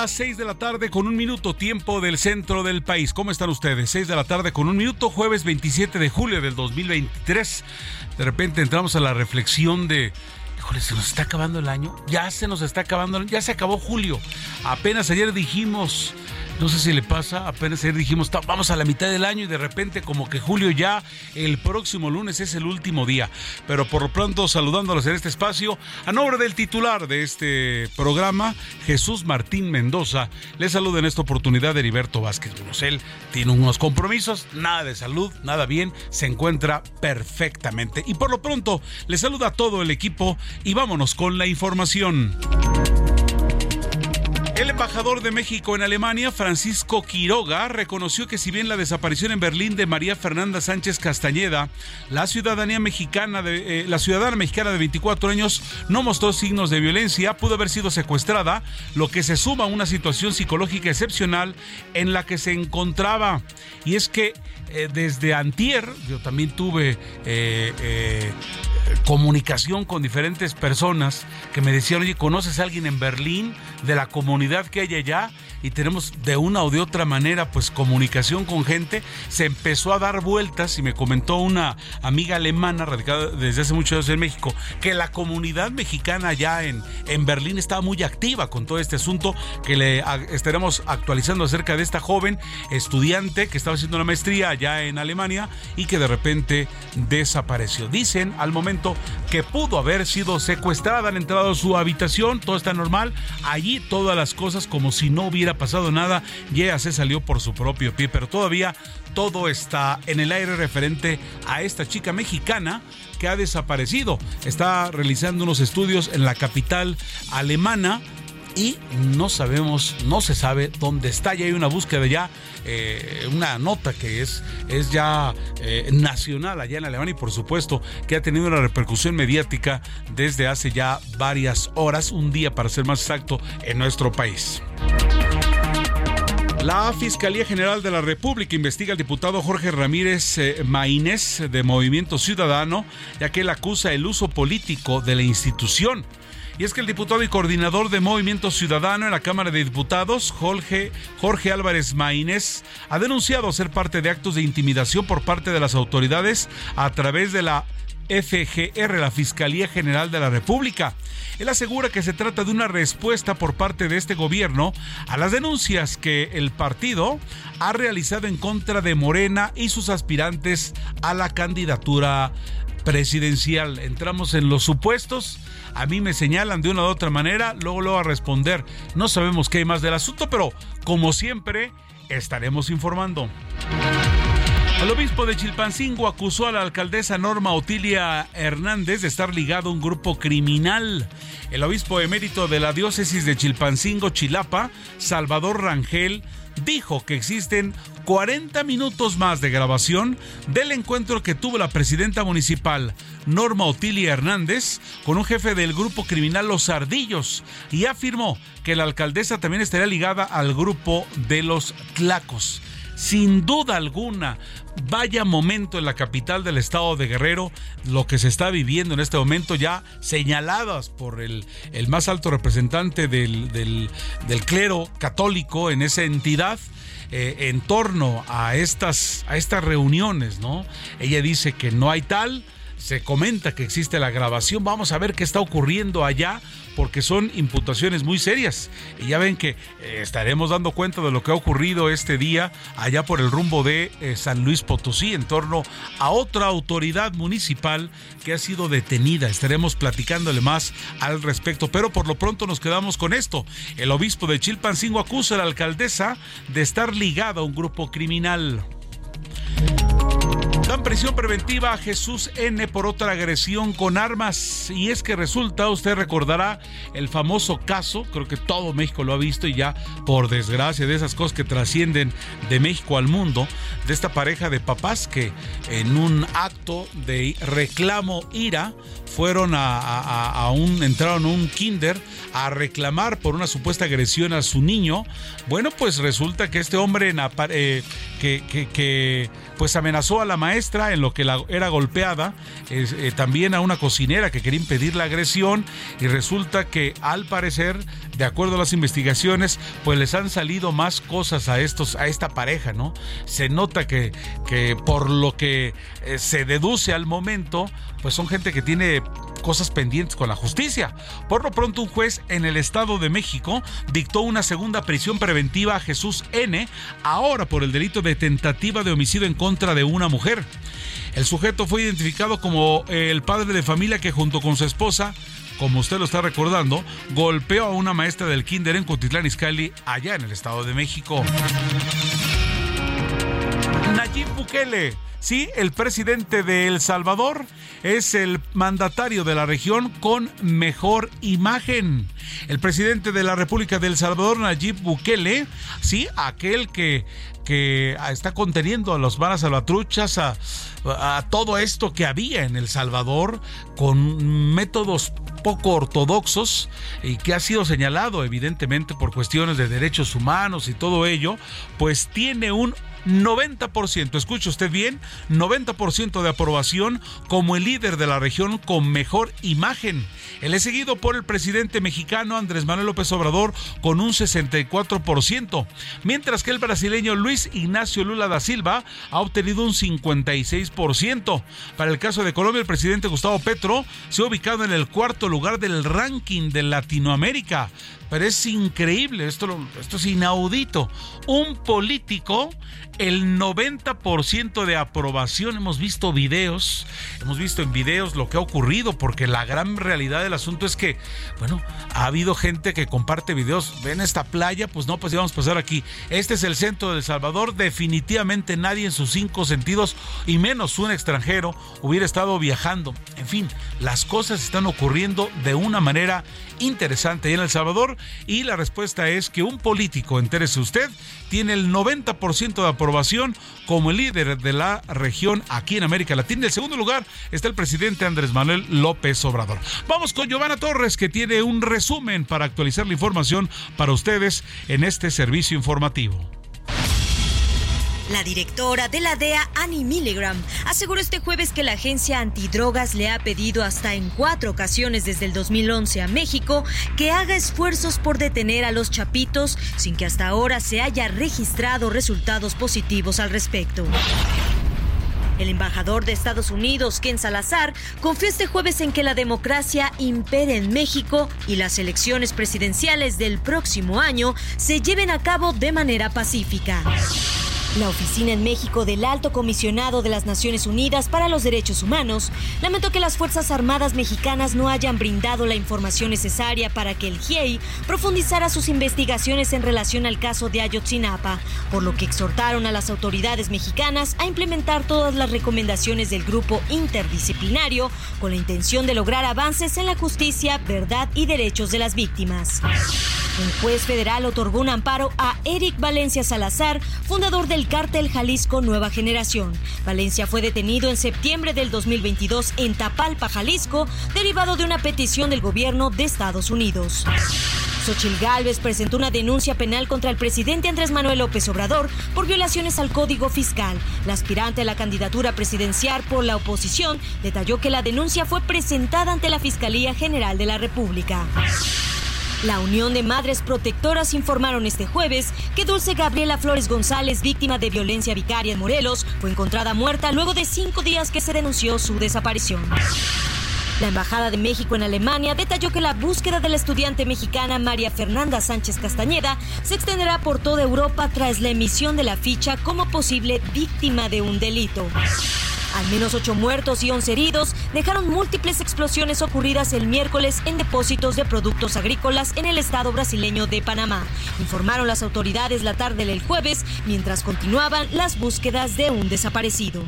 Las 6 de la tarde con un minuto tiempo del centro del país. ¿Cómo están ustedes? 6 de la tarde con un minuto, jueves 27 de julio del 2023. De repente entramos a la reflexión de... Se nos está acabando el año. Ya se nos está acabando, ya se acabó julio. Apenas ayer dijimos, no sé si le pasa, apenas ayer dijimos, vamos a la mitad del año y de repente como que julio ya, el próximo lunes es el último día. Pero por lo pronto saludándolos en este espacio, a nombre del titular de este programa, Jesús Martín Mendoza, le saluda en esta oportunidad Heriberto Vázquez Él Tiene unos compromisos, nada de salud, nada bien, se encuentra perfectamente. Y por lo pronto, le saluda a todo el equipo y vámonos con la información. El embajador de México en Alemania, Francisco Quiroga, reconoció que si bien la desaparición en Berlín de María Fernanda Sánchez Castañeda, la ciudadanía mexicana de, eh, la ciudadana mexicana de 24 años no mostró signos de violencia, pudo haber sido secuestrada, lo que se suma a una situación psicológica excepcional en la que se encontraba. Y es que eh, desde antier, yo también tuve eh, comunicación con diferentes personas que me decían, oye, ¿conoces a alguien en Berlín de la comunidad que hay allá? y tenemos de una o de otra manera pues comunicación con gente, se empezó a dar vueltas y me comentó una amiga alemana radicada desde hace muchos años en México que la comunidad mexicana allá en, en Berlín estaba muy activa con todo este asunto que le estaremos actualizando acerca de esta joven estudiante que estaba haciendo una maestría allá en Alemania y que de repente desapareció. Dicen al momento que pudo haber sido secuestrada, han entrado a su habitación, todo está normal, allí todas las cosas como si no hubiera pasado nada, ya se salió por su propio pie, pero todavía todo está en el aire referente a esta chica mexicana que ha desaparecido. Está realizando unos estudios en la capital alemana y no sabemos, no se sabe dónde está. Ya hay una búsqueda ya, eh, una nota que es, es ya eh, nacional allá en Alemania y por supuesto que ha tenido una repercusión mediática desde hace ya varias horas, un día para ser más exacto, en nuestro país. La Fiscalía General de la República investiga al diputado Jorge Ramírez eh, Maínez de Movimiento Ciudadano, ya que él acusa el uso político de la institución. Y es que el diputado y coordinador de Movimiento Ciudadano en la Cámara de Diputados, Jorge, Álvarez Maínez, ha denunciado ser parte de actos de intimidación por parte de las autoridades a través de la FGR, la Fiscalía General de la República. Él asegura que se trata de una respuesta por parte de este gobierno a las denuncias que el partido ha realizado en contra de Morena y sus aspirantes a la candidatura presidencial. Entramos en los supuestos. A mí me señalan de una u otra manera, luego lo voy a responder. No sabemos qué hay más del asunto, pero como siempre, estaremos informando. El obispo de Chilpancingo acusó a la alcaldesa Norma Otilia Hernández de estar ligado a un grupo criminal. El obispo emérito de la diócesis de Chilpancingo, Chilapa, Salvador Rangel, dijo que existen 40 minutos más de grabación del encuentro que tuvo la presidenta municipal Norma Otilia Hernández con un jefe del grupo criminal Los Ardillos y afirmó que la alcaldesa también estaría ligada al grupo de los Tlacos. Sin duda alguna, vaya momento en la capital del estado de Guerrero, lo que se está viviendo en este momento, ya señaladas por el, el más alto representante del, del, clero católico en esa entidad. Eh, en torno a estas, a estas reuniones, ¿no? Ella dice que no hay tal, se comenta que existe la grabación. Vamos a ver qué está ocurriendo allá, porque son imputaciones muy serias. Y ya ven que eh, estaremos dando cuenta de lo que ha ocurrido este día allá por el rumbo de eh, San Luis Potosí, en torno a otra autoridad municipal que ha sido detenida. Estaremos platicándole más al respecto, pero por lo pronto nos quedamos con esto. El obispo de Chilpancingo acusa a la alcaldesa de estar ligada a un grupo criminal. Dan prisión preventiva a Jesús N por otra agresión con armas. Y es que resulta, usted recordará el famoso caso, creo que todo México lo ha visto y ya por desgracia de esas cosas que trascienden de México al mundo, de esta pareja de papás que en un acto de reclamo ira fueron a, un, entraron a un kinder a reclamar por una supuesta agresión a su niño. Bueno, pues resulta que este hombre eh, que, que, que pues amenazó a la maestra en lo que la, era golpeada, eh, también a una cocinera que quería impedir la agresión y resulta que al parecer, de acuerdo a las investigaciones, pues les han salido más cosas a estos a esta pareja, ¿no? Se nota que, que por lo que eh, se deduce al momento, pues son gente que tiene cosas pendientes con la justicia. Por lo pronto, un juez en el Estado de México dictó una segunda prisión preventiva a Jesús N, ahora por el delito de tentativa de homicidio en contra de una mujer. El sujeto fue identificado como el padre de familia que junto con su esposa como usted lo está recordando, golpeó a una maestra del kinder en Cotitlán Izcalli, allá en el Estado de México. Nayib Bukele Sí, el presidente de El Salvador es el mandatario de la región con mejor imagen. El presidente de la República de El Salvador, Nayib Bukele, sí, aquel que, que está conteniendo a los varas salvatruchas, a, a todo esto que había en El Salvador con métodos poco ortodoxos y que ha sido señalado evidentemente por cuestiones de derechos humanos y todo ello, pues tiene un 90%, escuche usted bien, 90% de aprobación como el líder de la región con mejor imagen. Él es seguido por el presidente mexicano Andrés Manuel López Obrador con un 64%, mientras que el brasileño Luis Ignacio Lula da Silva ha obtenido un 56%. Para el caso de Colombia, el presidente Gustavo Petro se ha ubicado en el cuarto lugar del ranking de Latinoamérica pero es increíble, esto, esto es inaudito. Un político, el 90% de aprobación, hemos visto videos, hemos visto en videos lo que ha ocurrido, porque la gran realidad del asunto es que, bueno, ha habido gente que comparte videos, ven esta playa, pues no, pues vamos a pasar aquí. Este es el centro de El Salvador, definitivamente nadie en sus cinco sentidos, y menos un extranjero, hubiera estado viajando. En fin, las cosas están ocurriendo de una manera interesante en El Salvador y la respuesta es que un político, entérese usted, tiene el 90% de aprobación como el líder de la región aquí en América Latina. En el segundo lugar está el presidente Andrés Manuel López Obrador. Vamos con Giovanna Torres que tiene un resumen para actualizar la información para ustedes en este servicio informativo. La directora de la DEA, Annie Milligram, aseguró este jueves que la agencia antidrogas le ha pedido hasta en cuatro ocasiones desde el 2011 a México que haga esfuerzos por detener a los chapitos sin que hasta ahora se haya registrado resultados positivos al respecto. El embajador de Estados Unidos, Ken Salazar, confió este jueves en que la democracia impere en México y las elecciones presidenciales del próximo año se lleven a cabo de manera pacífica. La oficina en México del Alto Comisionado de las Naciones Unidas para los Derechos Humanos lamentó que las Fuerzas Armadas mexicanas no hayan brindado la información necesaria para que el GIEI profundizara sus investigaciones en relación al caso de Ayotzinapa, por lo que exhortaron a las autoridades mexicanas a implementar todas las recomendaciones del grupo interdisciplinario con la intención de lograr avances en la justicia, verdad y derechos de las víctimas. Un juez federal otorgó un amparo a Eric Valencia Salazar, fundador del cártel Jalisco Nueva Generación. Valencia fue detenido en septiembre del 2022 en Tapalpa, Jalisco, derivado de una petición del gobierno de Estados Unidos. Xochil Gálvez presentó una denuncia penal contra el presidente Andrés Manuel López Obrador por violaciones al Código Fiscal. La aspirante a la candidatura presidencial por la oposición detalló que la denuncia fue presentada ante la Fiscalía General de la República. La Unión de Madres Protectoras informaron este jueves que Dulce Gabriela Flores González, víctima de violencia vicaria en Morelos, fue encontrada muerta luego de cinco días que se denunció su desaparición. La Embajada de México en Alemania detalló que la búsqueda de la estudiante mexicana María Fernanda Sánchez Castañeda se extenderá por toda Europa tras la emisión de la ficha como posible víctima de un delito. Al menos ocho muertos y once heridos dejaron múltiples explosiones ocurridas el miércoles en depósitos de productos agrícolas en el estado brasileño de Panamá, informaron las autoridades la tarde del jueves mientras continuaban las búsquedas de un desaparecido.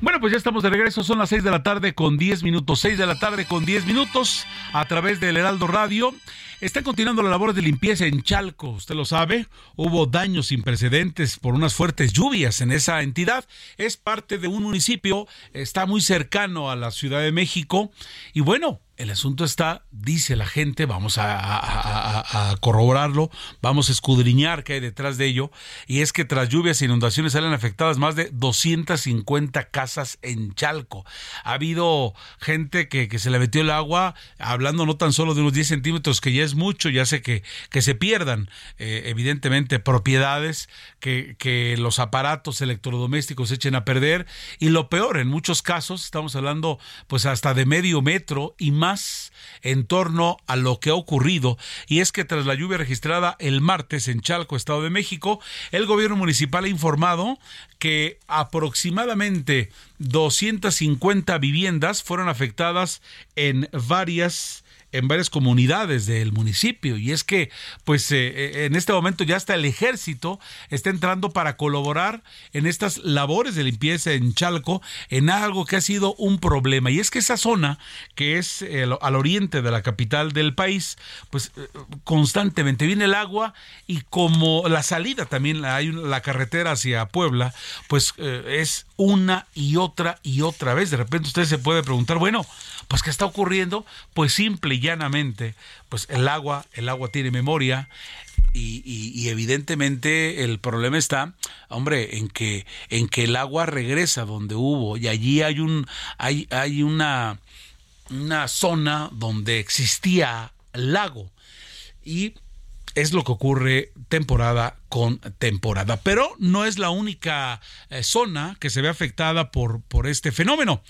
Bueno, pues ya estamos de regreso, son las 6 de la tarde con 10 minutos, 6 de la tarde con 10 minutos a través del Heraldo Radio. Están continuando las labores de limpieza en Chalco, usted lo sabe, hubo daños sin precedentes por unas fuertes lluvias en esa entidad. Es parte de un municipio, está muy cercano a la Ciudad de México y bueno, el asunto está, dice la gente, vamos a, corroborarlo, vamos a escudriñar qué hay detrás de ello, y es que tras lluvias e inundaciones salen afectadas más de 250 casas en Chalco. Ha habido gente que, se le metió el agua, hablando no tan solo de unos 10 centímetros, que ya es mucho, ya sé que, que se pierdan, eh, evidentemente, propiedades, que, que los aparatos electrodomésticos se echen a perder, y lo peor, en muchos casos, estamos hablando pues hasta de medio metro y más en torno a lo que ha ocurrido y es que tras la lluvia registrada el martes en Chalco, Estado de México, el gobierno municipal ha informado que aproximadamente 250 viviendas fueron afectadas en varias en varias comunidades del municipio. Y es que pues eh, eh, en este momento ya hasta el ejército está entrando para colaborar en estas labores de limpieza en Chalco en algo que ha sido un problema. Y es que esa zona que es al oriente de la capital del país pues eh, constantemente viene el agua y como la salida también hay la carretera hacia Puebla pues es una y otra y otra vez. De repente usted se puede preguntar bueno pues qué está ocurriendo pues simple llanamente, pues el agua, el agua tiene memoria y, evidentemente el problema está, hombre, en que, en que el agua regresa donde hubo y allí hay un, hay, hay una, una zona donde existía lago. Y es lo que ocurre temporada con temporada. Pero no es la única eh, zona que se ve afectada por, por este fenómeno.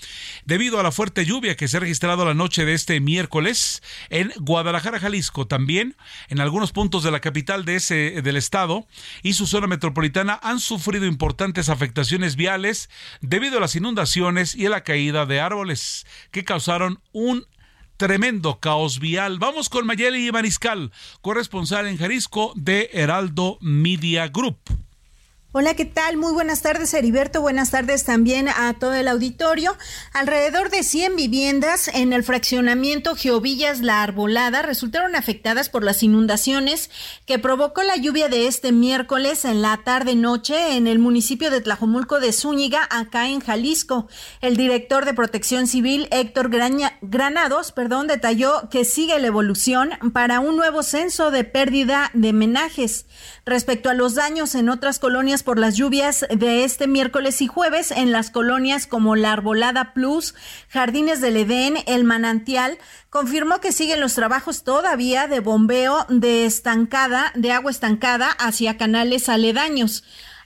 Debido a la fuerte lluvia que se ha registrado la noche de este miércoles en Guadalajara, Jalisco, también en algunos puntos de la capital de ese, del estado y su zona metropolitana han sufrido importantes afectaciones viales debido a las inundaciones y a la caída de árboles que causaron un tremendo caos vial. Vamos con Mayeli Mariscal, corresponsal en Jalisco de Heraldo Media Group. Hola, ¿qué tal? Muy buenas tardes, Heriberto. Buenas tardes también a todo el auditorio. Alrededor de 100 viviendas en el fraccionamiento Geovillas La Arbolada resultaron afectadas por las inundaciones que provocó la lluvia de este miércoles en la tarde-noche en el municipio de Tlajomulco de Zúñiga, acá en Jalisco. El director de Protección Civil, Héctor Granados, perdón, detalló que sigue la evolución para un nuevo censo de pérdida de menajes. Respecto a los daños en otras colonias por las lluvias de este miércoles y jueves, en las colonias como La Arbolada Plus, Jardines del Edén, El Manantial, confirmó que siguen los trabajos todavía de bombeo de estancada, de agua estancada hacia canales aledaños.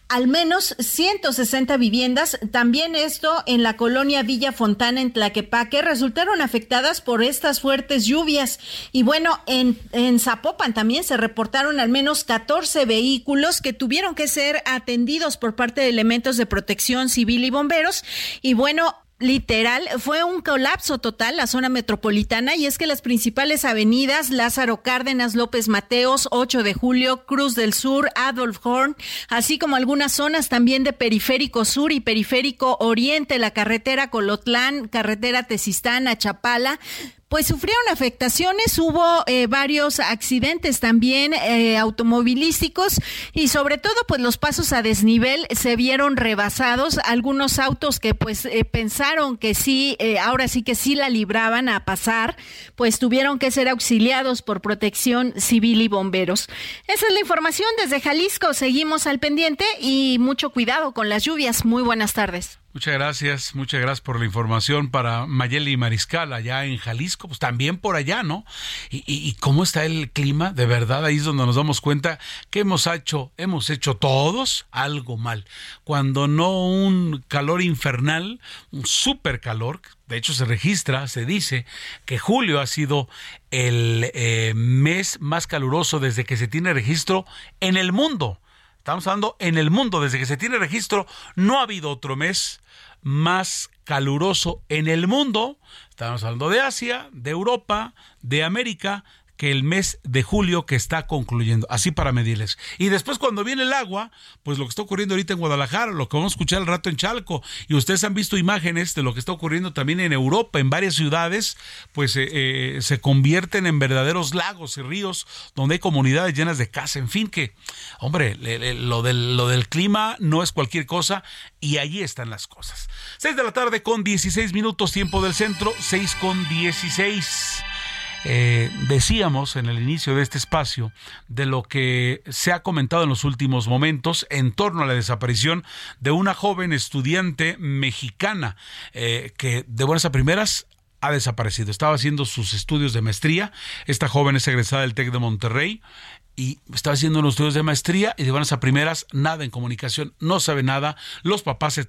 Al menos 160 viviendas, también esto en la colonia Villa Fontana en Tlaquepaque, resultaron afectadas por estas fuertes lluvias. Y bueno, en, Zapopan también se reportaron al menos 14 vehículos que tuvieron que ser atendidos por parte de elementos de protección civil y bomberos. Y bueno, literal, fue un colapso total la zona metropolitana y es que las principales avenidas, Lázaro Cárdenas, López Mateos, 8 de Julio, Cruz del Sur, Adolf Horn, así como algunas zonas también de Periférico Sur y Periférico Oriente, la carretera Colotlán, carretera Tesistán, Chapala, pues sufrieron afectaciones, hubo eh, varios accidentes también eh, automovilísticos y sobre todo pues los pasos a desnivel se vieron rebasados, algunos autos que pues eh, pensaron que sí, ahora sí que sí la libraban a pasar, pues tuvieron que ser auxiliados por protección civil y bomberos. Esa es la información desde Jalisco, seguimos al pendiente y mucho cuidado con las lluvias. Muy buenas tardes. Muchas gracias, muchas gracias por la información para Mayeli Mariscal allá en Jalisco, pues también por allá, ¿no? Y, cómo está el clima, de verdad, ahí es donde nos damos cuenta que hemos hecho, hemos hecho todos algo mal. Cuando no un calor infernal, un super calor, de hecho se registra, se dice que julio ha sido el eh, mes más caluroso desde que se tiene registro en el mundo. Estamos hablando en el mundo, desde que se tiene registro, no ha habido otro mes más caluroso en el mundo. Estamos hablando de Asia, de Europa, de América, que el mes de julio que está concluyendo, así para medirles. Y después cuando viene el agua, pues lo que está ocurriendo ahorita en Guadalajara, lo que vamos a escuchar al rato en Chalco, y ustedes han visto imágenes de lo que está ocurriendo también en Europa, en varias ciudades, pues eh, eh, se convierten en verdaderos lagos y ríos donde hay comunidades llenas de casa, en fin, que, hombre, lo del, lo del clima no es cualquier cosa y allí están las cosas. 6 de la tarde con 16 minutos tiempo del centro, 6 con 16. Eh, decíamos en el inicio de este espacio de lo que se ha comentado en los últimos momentos en torno a la desaparición de una joven estudiante mexicana eh, que de buenas a primeras ha desaparecido. Estaba haciendo sus estudios de maestría. Esta joven es egresada del TEC de Monterrey y estaba haciendo unos estudios de maestría y de buenas a primeras nada en comunicación, no sabe nada. Los papás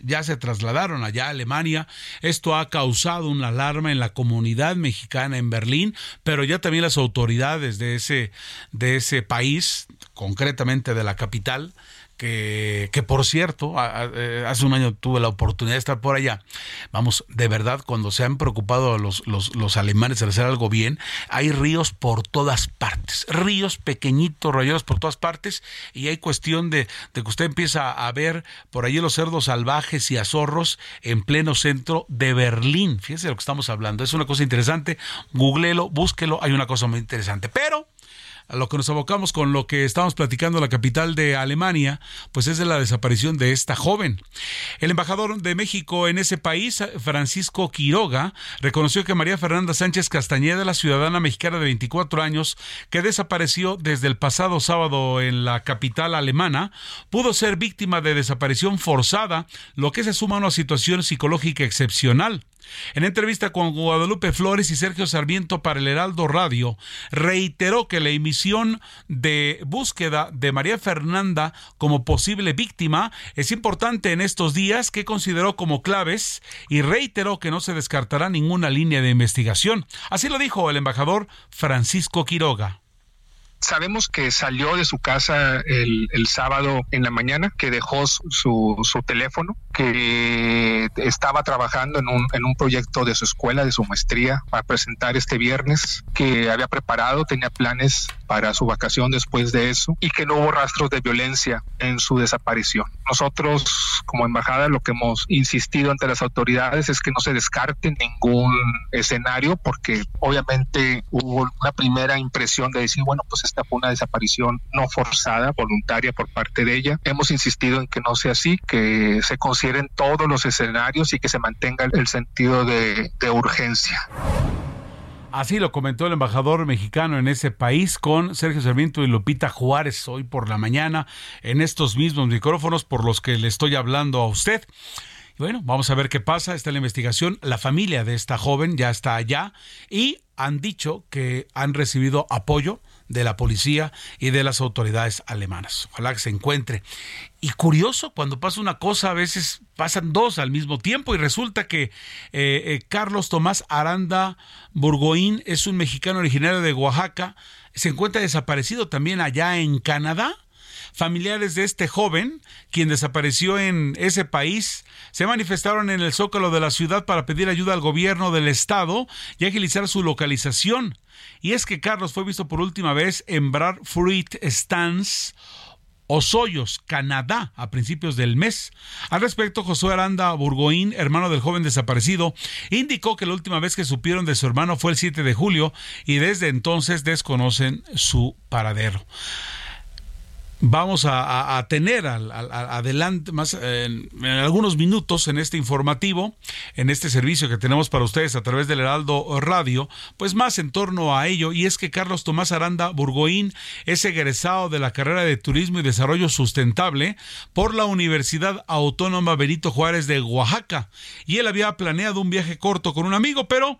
ya se trasladaron allá a Alemania. Esto ha causado una alarma en la comunidad mexicana en Berlín, pero ya también las autoridades de ese, de ese país, concretamente de la capital, que, por cierto, eh, hace un año tuve la oportunidad de estar por allá. Vamos, de verdad, cuando se han preocupado los, los, los alemanes de hacer algo bien, hay ríos por todas partes, ríos pequeñitos, rayados por todas partes, y hay cuestión de, de que usted empieza a ver por allí los cerdos salvajes y azorros en pleno centro de Berlín. Fíjese de lo que estamos hablando, es una cosa interesante, googlelo, búsquelo, hay una cosa muy interesante. Pero a lo que nos abocamos con lo que estamos platicando la capital de Alemania, pues es de la desaparición de esta joven. El embajador de México en ese país, Francisco Quiroga, reconoció que María Fernanda Sánchez Castañeda, la ciudadana mexicana de 24 años, que desapareció desde el pasado sábado en la capital alemana, pudo ser víctima de desaparición forzada, lo que se suma a una situación psicológica excepcional. En entrevista con Guadalupe Flores y Sergio Sarmiento para el Heraldo Radio, reiteró que la emisión de búsqueda de María Fernanda como posible víctima es importante en estos días que consideró como claves y reiteró que no se descartará ninguna línea de investigación. Así lo dijo el embajador Francisco Quiroga. Sabemos que salió de su casa el, sábado en la mañana, que dejó su, su, teléfono, que estaba trabajando en un, en un proyecto de su escuela, de su maestría, para presentar este viernes, que había preparado, tenía planes para su vacación después de eso y que no hubo rastros de violencia en su desaparición. Nosotros, como embajada, lo que hemos insistido ante las autoridades es que no se descarte ningún escenario porque obviamente hubo una primera impresión de decir, bueno, pues esta fue una desaparición no forzada, voluntaria por parte de ella. Hemos insistido en que no sea así, que se consideren todos los escenarios y que se mantenga el sentido de, de urgencia. Así lo comentó el embajador mexicano en ese país con Sergio Sarmiento y Lupita Juárez hoy por la mañana en estos mismos micrófonos por los que le estoy hablando a usted. Y bueno, vamos a ver qué pasa. Está la investigación. La familia de esta joven ya está allá y han dicho que han recibido apoyo de la policía y de las autoridades alemanas. Ojalá que se encuentre. Y curioso, cuando pasa una cosa, a veces pasan dos al mismo tiempo y resulta que eh, eh, Carlos Tomás Aranda Burgoín es un mexicano originario de Oaxaca, se encuentra desaparecido también allá en Canadá Familiares de este joven, quien desapareció en ese país, se manifestaron en el zócalo de la ciudad para pedir ayuda al gobierno del estado y agilizar su localización. Y es que Carlos fue visto por última vez en Brad Fruit Stands, Osoyos, Canadá, a principios del mes. Al respecto, Josué Aranda Burgoín, hermano del joven desaparecido, indicó que la última vez que supieron de su hermano fue el 7 de julio y desde entonces desconocen su paradero vamos a, tener al, adelante más en, algunos minutos en este informativo, en este servicio que tenemos para ustedes a través del Heraldo Radio, pues más en torno a ello. Y es que Carlos Tomás Aranda Burgoín es egresado de la carrera de Turismo y Desarrollo Sustentable por la Universidad Autónoma Benito Juárez de Oaxaca. Y él había planeado un viaje corto con un amigo, pero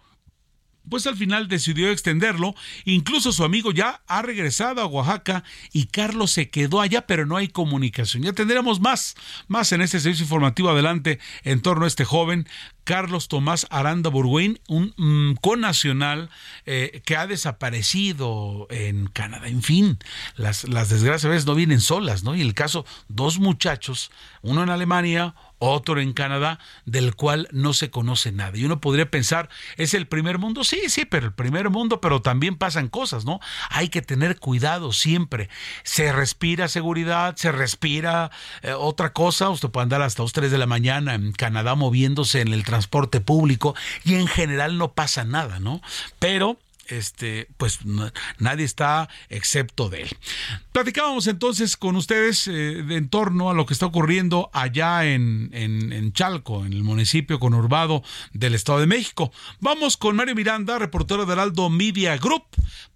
pues al final decidió extenderlo. Incluso su amigo ya ha regresado a Oaxaca y Carlos se quedó allá, pero no hay comunicación. Ya tendremos más, más en este servicio informativo adelante en torno a este joven. Carlos Tomás Aranda Burguín, un mm, conacional eh, que ha desaparecido en Canadá. En fin, las, las desgracias a veces no vienen solas, ¿no? Y el caso, dos muchachos, uno en Alemania, otro en Canadá, del cual no se conoce nada. Y uno podría pensar, ¿es el primer mundo? Sí, sí, pero el primer mundo, pero también pasan cosas, ¿no? Hay que tener cuidado siempre. Se respira seguridad, se respira eh, otra cosa. Usted puede andar hasta las 3 de la mañana en Canadá moviéndose en el transporte público y en general no pasa nada, ¿no? Pero este, pues nadie está excepto de él. Platicábamos entonces con ustedes eh, en torno a lo que está ocurriendo allá en, en, Chalco, en el municipio conurbado del Estado de México. Vamos con Mario Miranda, reportero del Aldo Media Group,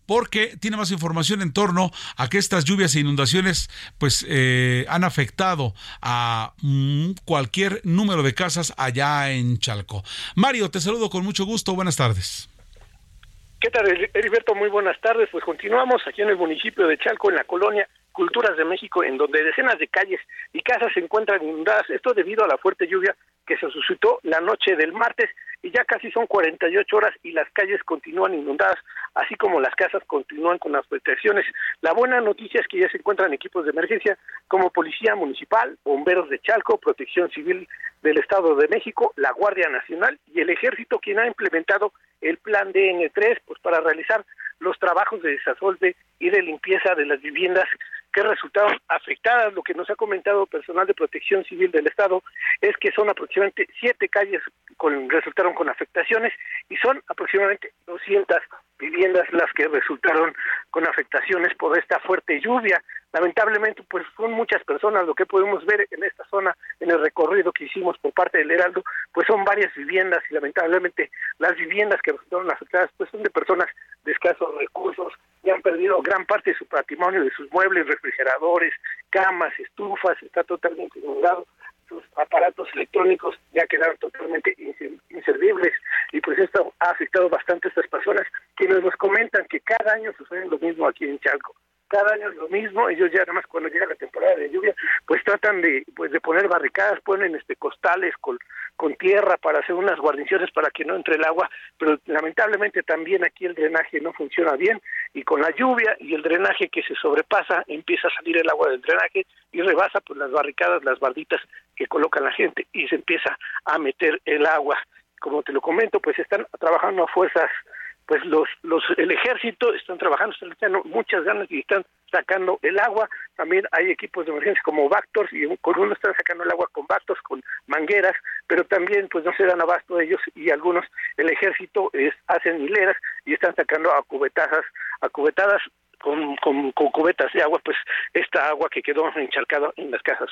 porque tiene más información en torno a que estas lluvias e inundaciones pues eh, han afectado a mm, cualquier número de casas allá en Chalco. Mario, te saludo con mucho gusto. Buenas tardes. ¿Qué tal, Heriberto? Muy buenas tardes. Pues continuamos aquí en el municipio de Chalco, en la colonia Culturas de México, en donde decenas de calles y casas se encuentran inundadas. Esto debido a la fuerte lluvia que se suscitó la noche del martes y ya casi son 48 horas y las calles continúan inundadas, así como las casas continúan con las protecciones. La buena noticia es que ya se encuentran equipos de emergencia como Policía Municipal, Bomberos de Chalco, Protección Civil del Estado de México, la Guardia Nacional y el Ejército, quien ha implementado el plan DN3 pues, para realizar los trabajos de desasolve y de limpieza de las viviendas que resultaron afectadas. Lo que nos ha comentado personal de protección civil del Estado es que son aproximadamente siete calles con, resultaron con afectaciones y son aproximadamente 200 viviendas las que resultaron con afectaciones por esta fuerte lluvia. Lamentablemente, pues son muchas personas, lo que podemos ver en esta zona, en el recorrido que hicimos por parte del Heraldo, pues son varias viviendas y lamentablemente las viviendas que resultaron afectadas, pues son de personas de escasos recursos y han perdido gran parte de su patrimonio, de sus muebles, refrigeradores, camas, estufas, está totalmente inundado sus aparatos electrónicos ya quedaron totalmente inservibles y pues esto ha afectado bastante a estas personas quienes nos comentan que cada año sucede lo mismo aquí en Chalco cada año es lo mismo, ellos ya además cuando llega la temporada de lluvia, pues tratan de pues de poner barricadas, ponen este costales con, con tierra para hacer unas guarniciones para que no entre el agua, pero lamentablemente también aquí el drenaje no funciona bien y con la lluvia y el drenaje que se sobrepasa, empieza a salir el agua del drenaje y rebasa pues las barricadas, las barditas que coloca la gente y se empieza a meter el agua. Como te lo comento, pues están trabajando a fuerzas pues los, los, el ejército están trabajando, están echando muchas ganas y están sacando el agua. También hay equipos de emergencia como Bactors y con uno están sacando el agua con Bactors, con mangueras, pero también pues no se dan abasto de ellos y algunos el ejército es, hacen hileras y están sacando a cubetazas, a cubetadas con, con, cubetas de agua, pues esta agua que quedó encharcada en las casas.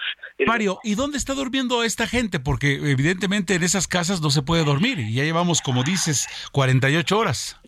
Mario, ¿y dónde está durmiendo esta gente? Porque evidentemente en esas casas no se puede dormir y ya llevamos, como dices, 48 horas.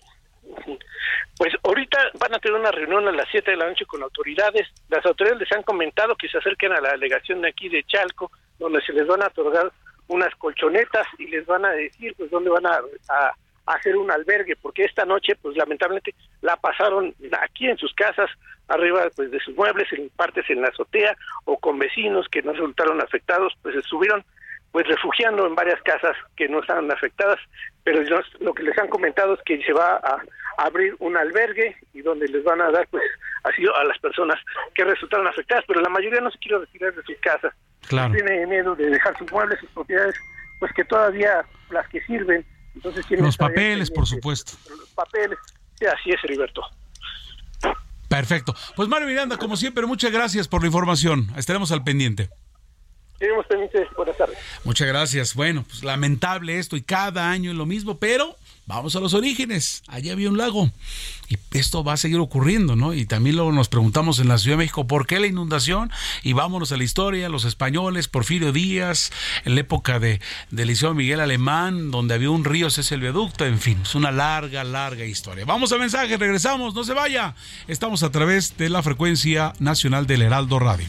Pues ahorita van a tener una reunión a las 7 de la noche con autoridades. Las autoridades les han comentado que se acerquen a la delegación de aquí de Chalco, donde se les van a otorgar unas colchonetas y les van a decir pues dónde van a, a hacer un albergue, porque esta noche, pues lamentablemente, la pasaron aquí en sus casas, arriba pues de sus muebles, en partes en la azotea, o con vecinos que no resultaron afectados, pues estuvieron pues refugiando en varias casas que no estaban afectadas, pero lo que les han comentado es que se va a abrir un albergue y donde les van a dar pues asilo a las personas que resultaron afectadas, pero la mayoría no se quiere retirar de sus casas. Claro. Tiene miedo de dejar sus muebles, sus propiedades, pues que todavía las que sirven. Entonces los papeles, por supuesto. Los papeles, sí, así es, Heriberto. Perfecto. Pues Mario Miranda, como siempre, muchas gracias por la información. Estaremos al pendiente. Buenas tardes. Muchas gracias. Bueno, pues lamentable esto y cada año es lo mismo, pero vamos a los orígenes. Allí había un lago y esto va a seguir ocurriendo, ¿no? Y también luego nos preguntamos en la Ciudad de México por qué la inundación y vámonos a la historia, los españoles, Porfirio Díaz, en la época de, de Liceo Miguel Alemán, donde había un río, ese es el viaducto, en fin, es una larga, larga historia. Vamos a mensaje, regresamos, no se vaya. Estamos a través de la frecuencia nacional del Heraldo Radio.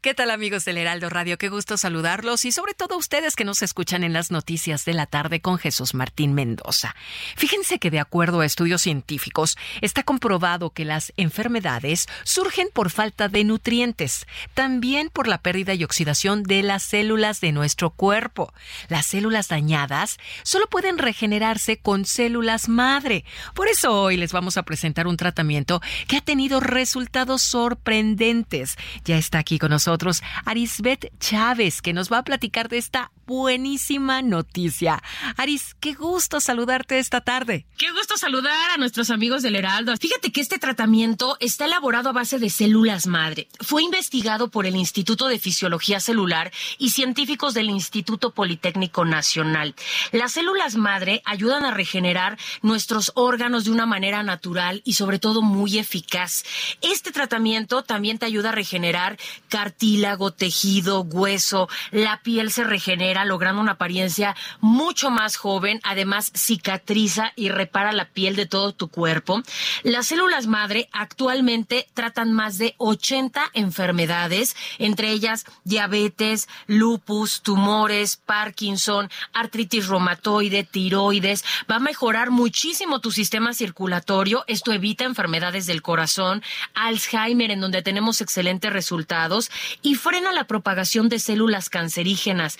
¿Qué tal amigos del Heraldo Radio? Qué gusto saludarlos y sobre todo a ustedes que nos escuchan en las noticias de la tarde con Jesús Martín Mendoza. Fíjense que de acuerdo a estudios científicos está comprobado que las enfermedades surgen por falta de nutrientes, también por la pérdida y oxidación de las células de nuestro cuerpo. Las células dañadas solo pueden regenerarse con células madre. Por eso hoy les vamos a presentar un tratamiento que ha tenido resultados sorprendentes. Ya está aquí con nosotros nosotros Arisbet Chávez, que nos va a platicar de esta buenísima noticia. Aris, qué gusto saludarte esta tarde. Qué gusto saludar a nuestros amigos del Heraldo. Fíjate que este tratamiento está elaborado a base de células madre. Fue investigado por el Instituto de Fisiología Celular y científicos del Instituto Politécnico Nacional. Las células madre ayudan a regenerar nuestros órganos de una manera natural y sobre todo muy eficaz. Este tratamiento también te ayuda a regenerar cartílago, tejido, hueso, la piel se regenera logrando una apariencia mucho más joven, además cicatriza y repara la piel de todo tu cuerpo. Las células madre actualmente tratan más de 80 enfermedades, entre ellas diabetes, lupus, tumores, Parkinson, artritis reumatoide, tiroides. Va a mejorar muchísimo tu sistema circulatorio. Esto evita enfermedades del corazón, Alzheimer, en donde tenemos excelentes resultados y frena la propagación de células cancerígenas.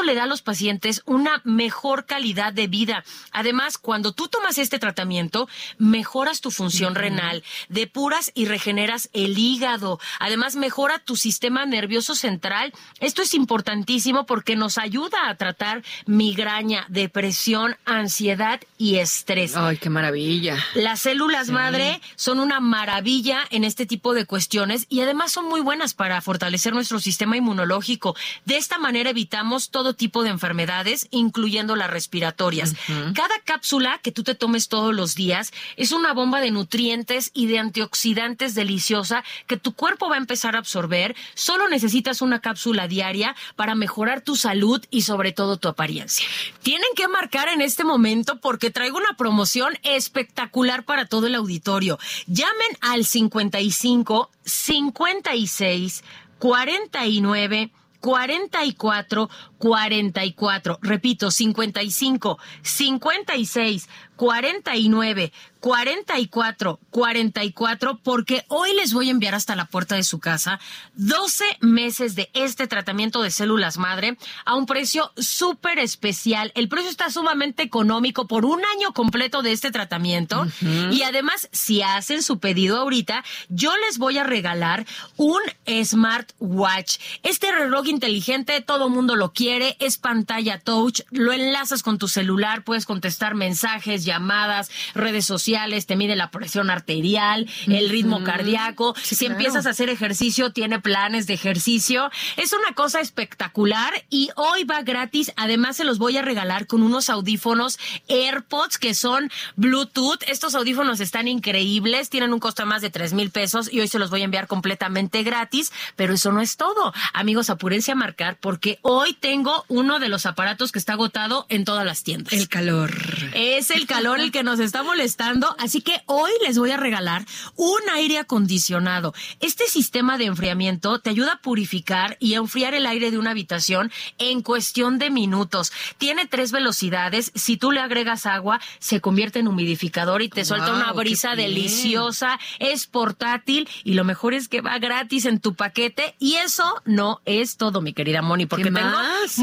Le da a los pacientes una mejor calidad de vida. Además, cuando tú tomas este tratamiento, mejoras tu función renal, depuras y regeneras el hígado. Además, mejora tu sistema nervioso central. Esto es importantísimo porque nos ayuda a tratar migraña, depresión, ansiedad y estrés. Ay, qué maravilla. Las células madre son una maravilla en este tipo de cuestiones y además son muy buenas para fortalecer nuestro sistema inmunológico. De esta manera evitamos todo tipo de enfermedades, incluyendo las respiratorias. Cada cápsula que tú te tomes todos los días es una bomba de nutrientes y de antioxidantes deliciosa que tu cuerpo va a empezar a absorber. Solo necesitas una cápsula diaria para mejorar tu salud y sobre todo tu apariencia. Tienen que marcar en este momento porque traigo una promoción espectacular para todo el auditorio. Llamen al 55 56 49 44 44. Repito, 55 56 49 44 44 porque hoy les voy a enviar hasta la puerta de su casa 12 meses de este tratamiento de células madre a un precio súper especial. El precio está sumamente económico por un año completo de este tratamiento y además si hacen su pedido ahorita yo les voy a regalar un smartwatch. Este reloj inteligente todo mundo lo quiere, es pantalla touch, lo enlazas con tu celular, puedes contestar mensajes, llamadas, redes sociales, te mide la presión arterial, el ritmo cardíaco. si empiezas a hacer ejercicio, tiene planes de ejercicio. Es una cosa espectacular y hoy va gratis. Además, se los voy a regalar con unos audífonos AirPods que son Bluetooth. Estos audífonos están increíbles, tienen un costo de más de tres mil pesos y hoy se los voy a enviar completamente gratis. Pero eso no es todo. Amigos, apúrense a marcar porque hoy tengo uno de los aparatos que está agotado en todas las tiendas. El calor. Es el calor el que nos está molestando, así que hoy les voy a regalar un aire acondicionado. Este sistema de enfriamiento te ayuda a purificar y a enfriar el aire de una habitación en cuestión de minutos. Tiene tres velocidades. Si tú le agregas agua, se convierte en humidificador y te suelta una brisa deliciosa. Es portátil y lo mejor es que va gratis en tu paquete. Y eso no es todo, mi querida Moni, porque tengo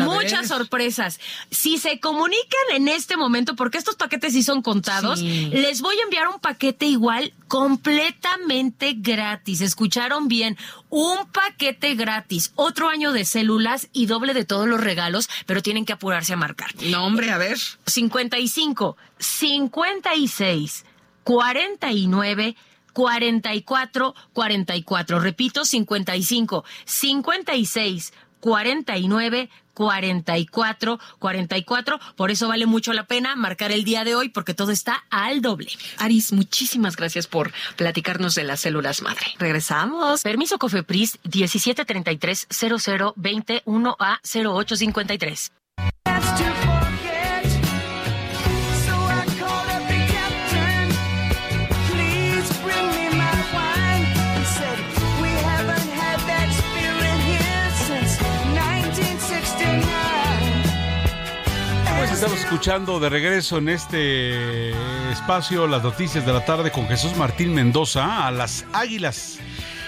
muchas sorpresas. Si se comunican en este momento, porque estos paquetes sí son contados, les voy a enviar un paquete igual completamente gratis. ¿Escucharon bien? Un paquete gratis, otro año de células y doble de todos los regalos, pero tienen que apurarse a marcar. No, hombre, a ver. 55, 56, 49, 44, 44. Repito, 55, 56, 49, 44 44. Por eso vale mucho la pena marcar el día de hoy porque todo está al doble. Aris, muchísimas gracias por platicarnos de las células madre. Regresamos. Permiso Cofepris 1733 00 21 a 0853. Estamos escuchando de regreso en este espacio las noticias de la tarde con Jesús Martín Mendoza a las Águilas.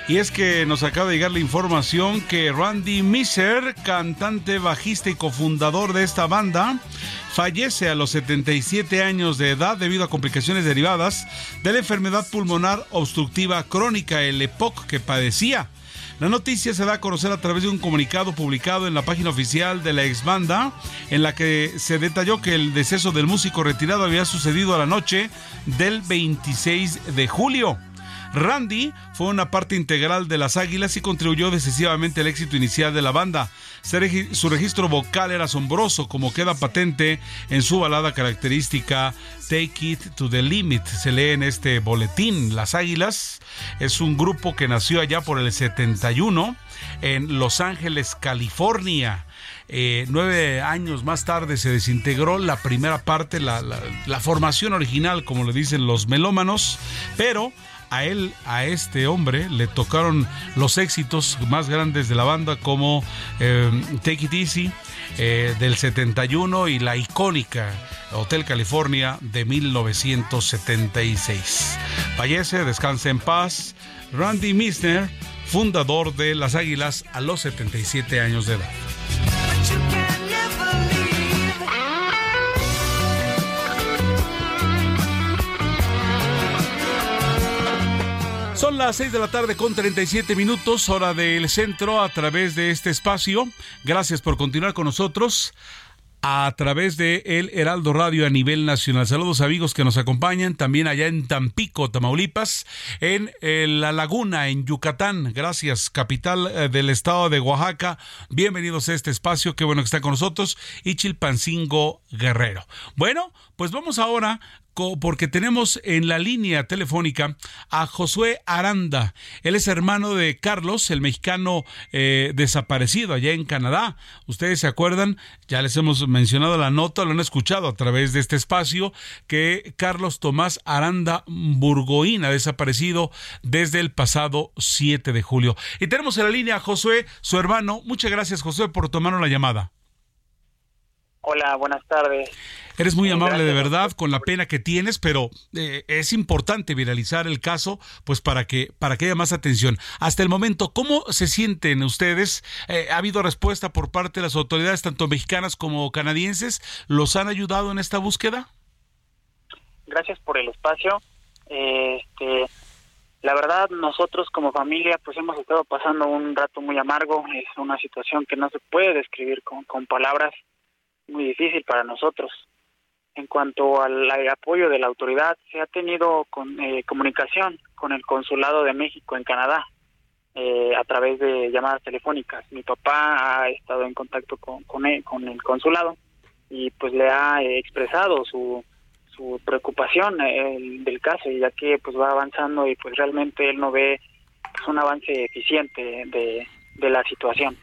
Y es que nos acaba de llegar la información que Randy Miser, cantante, bajista y cofundador de esta banda, fallece a los 77 años de edad debido a complicaciones derivadas de la enfermedad pulmonar obstructiva crónica, el EPOC, que padecía. La noticia se da a conocer a través de un comunicado publicado en la página oficial de la ex banda, en la que se detalló que el deceso del músico retirado había sucedido a la noche del 26 de julio. Randy fue una parte integral de las Águilas y contribuyó decisivamente al éxito inicial de la banda. Su registro vocal era asombroso, como queda patente en su balada característica Take It to the Limit. Se lee en este boletín. Las Águilas es un grupo que nació allá por el 71 en Los Ángeles, California. Eh, nueve años más tarde se desintegró la primera parte, la, la formación original, como le dicen los melómanos, pero a él, a este hombre, le tocaron los éxitos más grandes de la banda como eh, Take It Easy eh, del 71 y la icónica Hotel California de 1976. Fallece, descanse en paz, Randy Misner, fundador de Las Águilas a los 77 años de edad. Son las 6 de la tarde con 37 minutos, hora del centro, a través de este espacio. Gracias por continuar con nosotros a través de El Heraldo Radio a nivel nacional. Saludos amigos que nos acompañan también allá en Tampico, Tamaulipas, en eh, La Laguna, en Yucatán. Gracias, capital eh, del estado de Oaxaca. Bienvenidos a este espacio, qué bueno que está con nosotros. Y Chilpancingo Guerrero. Bueno, pues vamos ahora porque tenemos en la línea telefónica a Josué Aranda. Él es hermano de Carlos, el mexicano eh, desaparecido allá en Canadá. Ustedes se acuerdan, ya les hemos mencionado la nota, lo han escuchado a través de este espacio, que Carlos Tomás Aranda Burgoín ha desaparecido desde el pasado 7 de julio. Y tenemos en la línea a Josué, su hermano. Muchas gracias, Josué, por tomarnos la llamada. Hola, buenas tardes. Eres muy amable de verdad con la pena que tienes, pero eh, es importante viralizar el caso, pues para que para que haya más atención. Hasta el momento, ¿cómo se sienten ustedes? Eh, ¿Ha habido respuesta por parte de las autoridades, tanto mexicanas como canadienses? ¿Los han ayudado en esta búsqueda? Gracias por el espacio. Este, la verdad, nosotros como familia, pues hemos estado pasando un rato muy amargo. Es una situación que no se puede describir con, con palabras muy difícil para nosotros. En cuanto al, apoyo de la autoridad, se ha tenido con, eh, comunicación con el Consulado de México en Canadá eh, a través de llamadas telefónicas. Mi papá ha estado en contacto con, con, el, con el consulado y pues le ha eh, expresado su, su preocupación del caso, ya que pues va avanzando y pues realmente él no ve pues, un avance eficiente de la situación.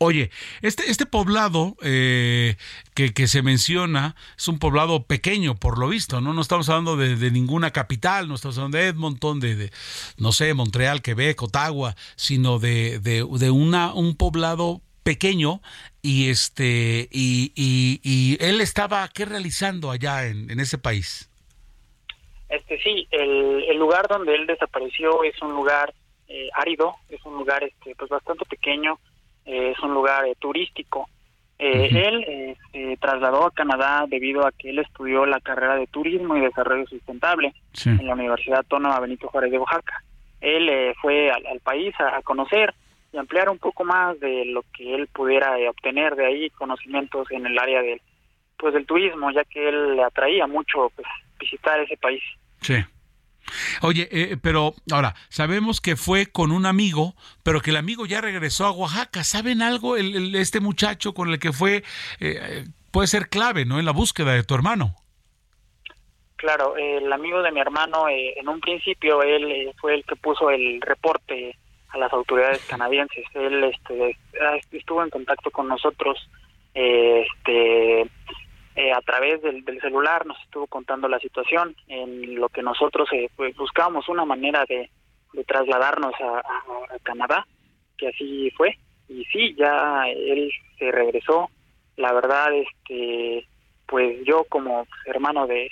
Oye, este, este poblado eh, que, que, se menciona es un poblado pequeño, por lo visto, ¿no? No estamos hablando de, ninguna capital, no estamos hablando de Edmonton, de, de, no sé, Montreal, Quebec, Ottawa, sino de, de, una, un poblado pequeño y este y, y, él estaba qué realizando allá en, en ese país este sí el, el, lugar donde él desapareció es un lugar eh, árido es un lugar este pues bastante pequeño eh, es un lugar eh, turístico. Eh, él se trasladó a Canadá debido a que él estudió la carrera de Turismo y Desarrollo Sustentable en la Universidad Autónoma Benito Juárez de Oaxaca. Él fue al, país a, conocer y ampliar un poco más de lo que él pudiera obtener de ahí, conocimientos en el área del, pues, del turismo, ya que él le atraía mucho pues, visitar ese país. Sí. Oye, eh, pero ahora, sabemos que fue con un amigo, pero que el amigo ya regresó a Oaxaca. ¿Saben algo? El, este muchacho con el que fue eh, puede ser clave, ¿no? En la búsqueda de tu hermano. Claro, el amigo de mi hermano, eh, en un principio, él fue el que puso el reporte a las autoridades canadienses. Él este, estuvo en contacto con nosotros este, eh, a través del, celular nos estuvo contando la situación en lo que nosotros eh, pues buscábamos una manera de, trasladarnos a, Canadá que así fue. Y sí ya él se regresó. La verdad este pues yo como hermano de,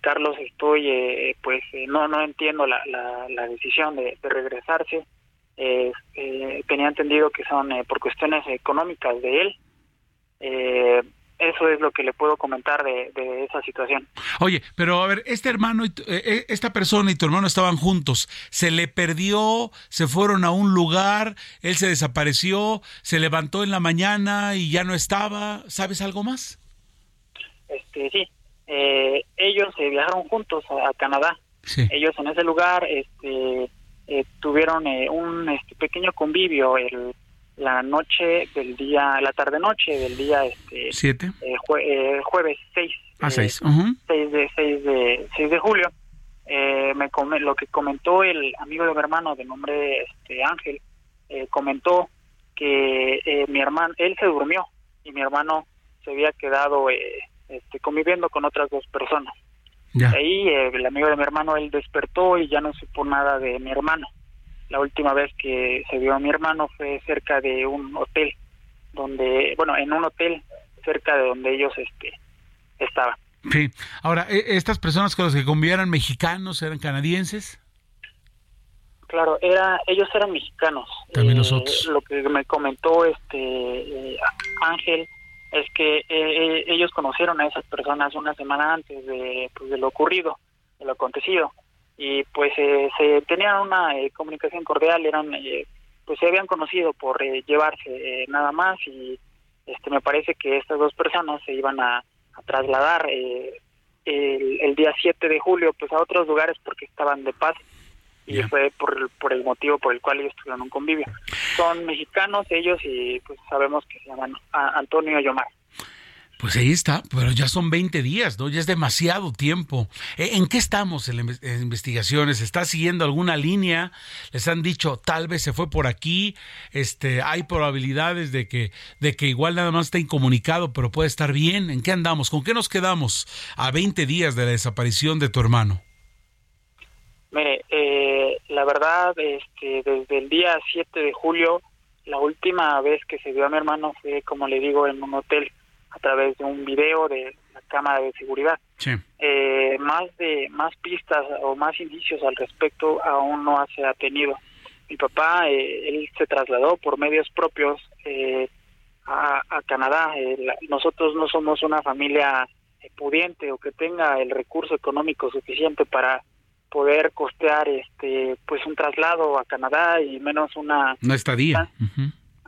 Carlos estoy eh, pues no no entiendo la, la, decisión de, regresarse. Tenía entendido que son por cuestiones económicas de él. Eh, eso es lo que le puedo comentar de, esa situación. Oye, pero a ver, este hermano, y eh, eh, esta persona y tu hermano estaban juntos, se le perdió, se fueron a un lugar, él se desapareció, se levantó en la mañana y ya no estaba, ¿sabes algo más? Este, sí, eh, ellos se viajaron juntos a, Canadá. Ellos en ese lugar este, tuvieron un este, pequeño convivio el la noche del día, la tarde noche del día este ¿Siete? Eh, eh, jueves 6 ah, eh, seis. 6 de 6 de 6 de julio eh, me come, lo que comentó el amigo de mi hermano de nombre este Ángel comentó que mi hermano él se durmió y mi hermano se había quedado este, conviviendo con otras dos personas ahí el amigo de mi hermano él despertó y ya no supo nada de mi hermano la última vez que se vio a mi hermano fue cerca de un hotel, donde, bueno, en un hotel cerca de donde ellos este, estaban. Sí. Ahora, ¿e, ¿estas personas con las que convivían mexicanos, eran canadienses? Claro, era, ellos eran mexicanos. También nosotros. Eh, lo que me comentó este eh, Ángel es que eh, ellos conocieron a esas personas una semana antes de, pues, de lo ocurrido, de lo acontecido y pues eh, se tenían una eh, comunicación cordial, eran eh, pues se habían conocido por llevarse nada más y este me parece que estas dos personas se iban a, trasladar el, el, día 7 de julio pues a otros lugares porque estaban de paz y fue por, por el motivo por el cual ellos tuvieron un convivio. Son mexicanos ellos y pues sabemos que se llaman Antonio y Omar. Pues ahí está, pero ya son 20 días, ¿no? Ya es demasiado tiempo. ¿E, ¿En qué estamos en investigaciones? ¿Está siguiendo alguna línea? Les han dicho, tal vez se fue por aquí, este, hay probabilidades de que, de que igual nada más está incomunicado, pero puede estar bien. ¿En qué andamos? ¿Con qué nos quedamos a 20 días de la desaparición de tu hermano? Mire, eh, la verdad, este, desde el día 7 de julio, la última vez que se vio a mi hermano fue, como le digo, en un hotel a través de un video de la cámara de seguridad. Eh, más de más pistas o más indicios al respecto aún no se ha tenido. Mi papá, eh, él se trasladó por medios propios eh, a, a, Canadá. nosotros no somos una familia pudiente o que tenga el recurso económico suficiente para poder costear este pues un traslado a Canadá y menos una una estadía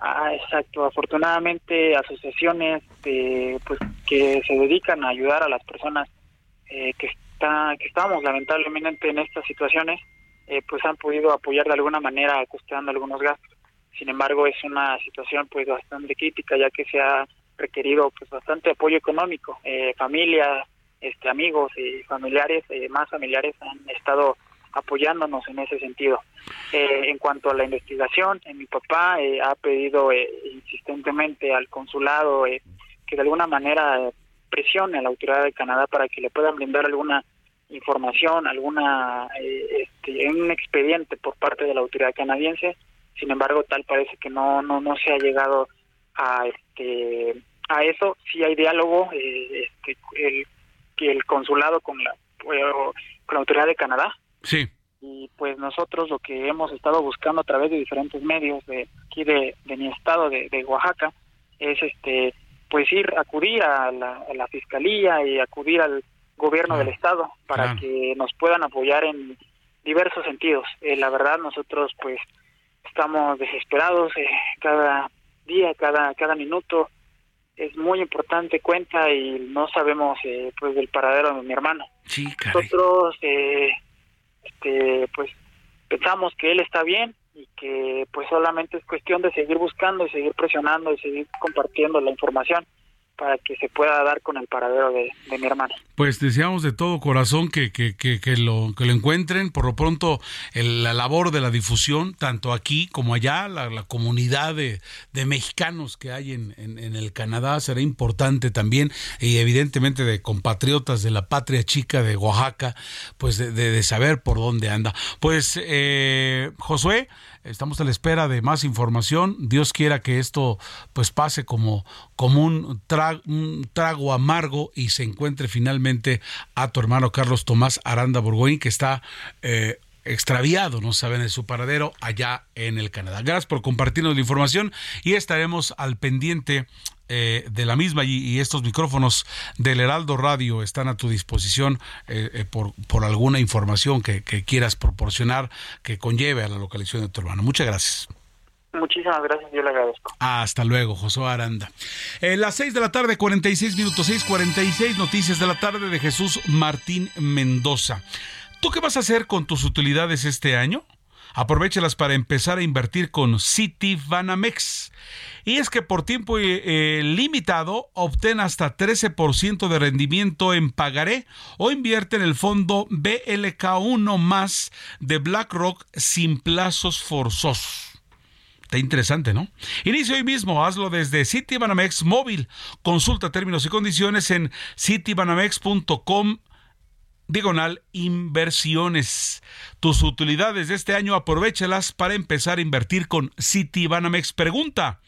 ah, exacto afortunadamente asociaciones de, pues que se dedican a ayudar a las personas eh, que está que estamos lamentablemente en estas situaciones eh, pues han podido apoyar de alguna manera costeando algunos gastos. Sin embargo es una situación pues bastante crítica ya que se ha requerido pues bastante apoyo económico. Eh, familias este, amigos y familiares, eh, más familiares han estado apoyándonos en ese sentido. Eh, en cuanto a la investigación, eh, mi papá ha pedido insistentemente al consulado que de alguna manera presione a la autoridad de Canadá para que le puedan brindar alguna información, alguna este, un expediente por parte de la autoridad canadiense. Sin embargo, tal parece que no no no se ha llegado a este a eso. Sí hay diálogo. este, el el consulado con la, con la autoridad de Canadá. Sí. Y pues nosotros lo que hemos estado buscando a través de diferentes medios de aquí de, mi estado, de, Oaxaca, es este pues ir, acudir a la, fiscalía y acudir al gobierno del estado para que nos puedan apoyar en diversos sentidos. Eh, la verdad nosotros pues estamos desesperados eh, cada día, cada cada minuto es muy importante cuenta y no sabemos eh, pues del paradero de mi hermano. Sí, Nosotros eh, este, pues pensamos que él está bien y que pues solamente es cuestión de seguir buscando y seguir presionando y seguir compartiendo la información para que se pueda dar con el paradero de, mi hermano. Pues deseamos de todo corazón que, que, que, lo, que lo encuentren. Por lo pronto, la labor de la difusión, tanto aquí como allá, la, comunidad de, de, mexicanos que hay en, en, el Canadá será importante también, y evidentemente de compatriotas de la patria chica de Oaxaca, pues de, de, saber por dónde anda. Pues, eh, Josué, Estamos a la espera de más información. Dios quiera que esto pues pase como, como un, trago, amargo y se encuentre finalmente a tu hermano Carlos Tomás Aranda Borgoín, que está eh, extraviado, no saben de su paradero allá en el Canadá. Gracias por compartirnos la información y estaremos al pendiente eh, de la misma y, estos micrófonos del Heraldo Radio están a tu disposición eh, eh, por, por, alguna información que, quieras proporcionar que conlleve a la localización de tu hermano. Muchas gracias. Muchísimas gracias, yo le agradezco. Hasta luego, Josué Aranda. las 6 de la tarde, 46 minutos, 6:46 noticias de la tarde de Jesús Martín Mendoza. ¿Tú qué vas a hacer con tus utilidades este año? Aprovechalas para empezar a invertir con City Banamex. Y es que por tiempo eh, eh, limitado obtén hasta 13% de rendimiento en pagaré o invierte en el fondo BLK1 más de BlackRock sin plazos forzosos. Está interesante, ¿no? Inicia hoy mismo, hazlo desde Citibanamex móvil. Consulta términos y condiciones en citibanamex.com diagonal inversiones. Tus utilidades de este año aprovechalas para empezar a invertir con Citibanamex. Pregunta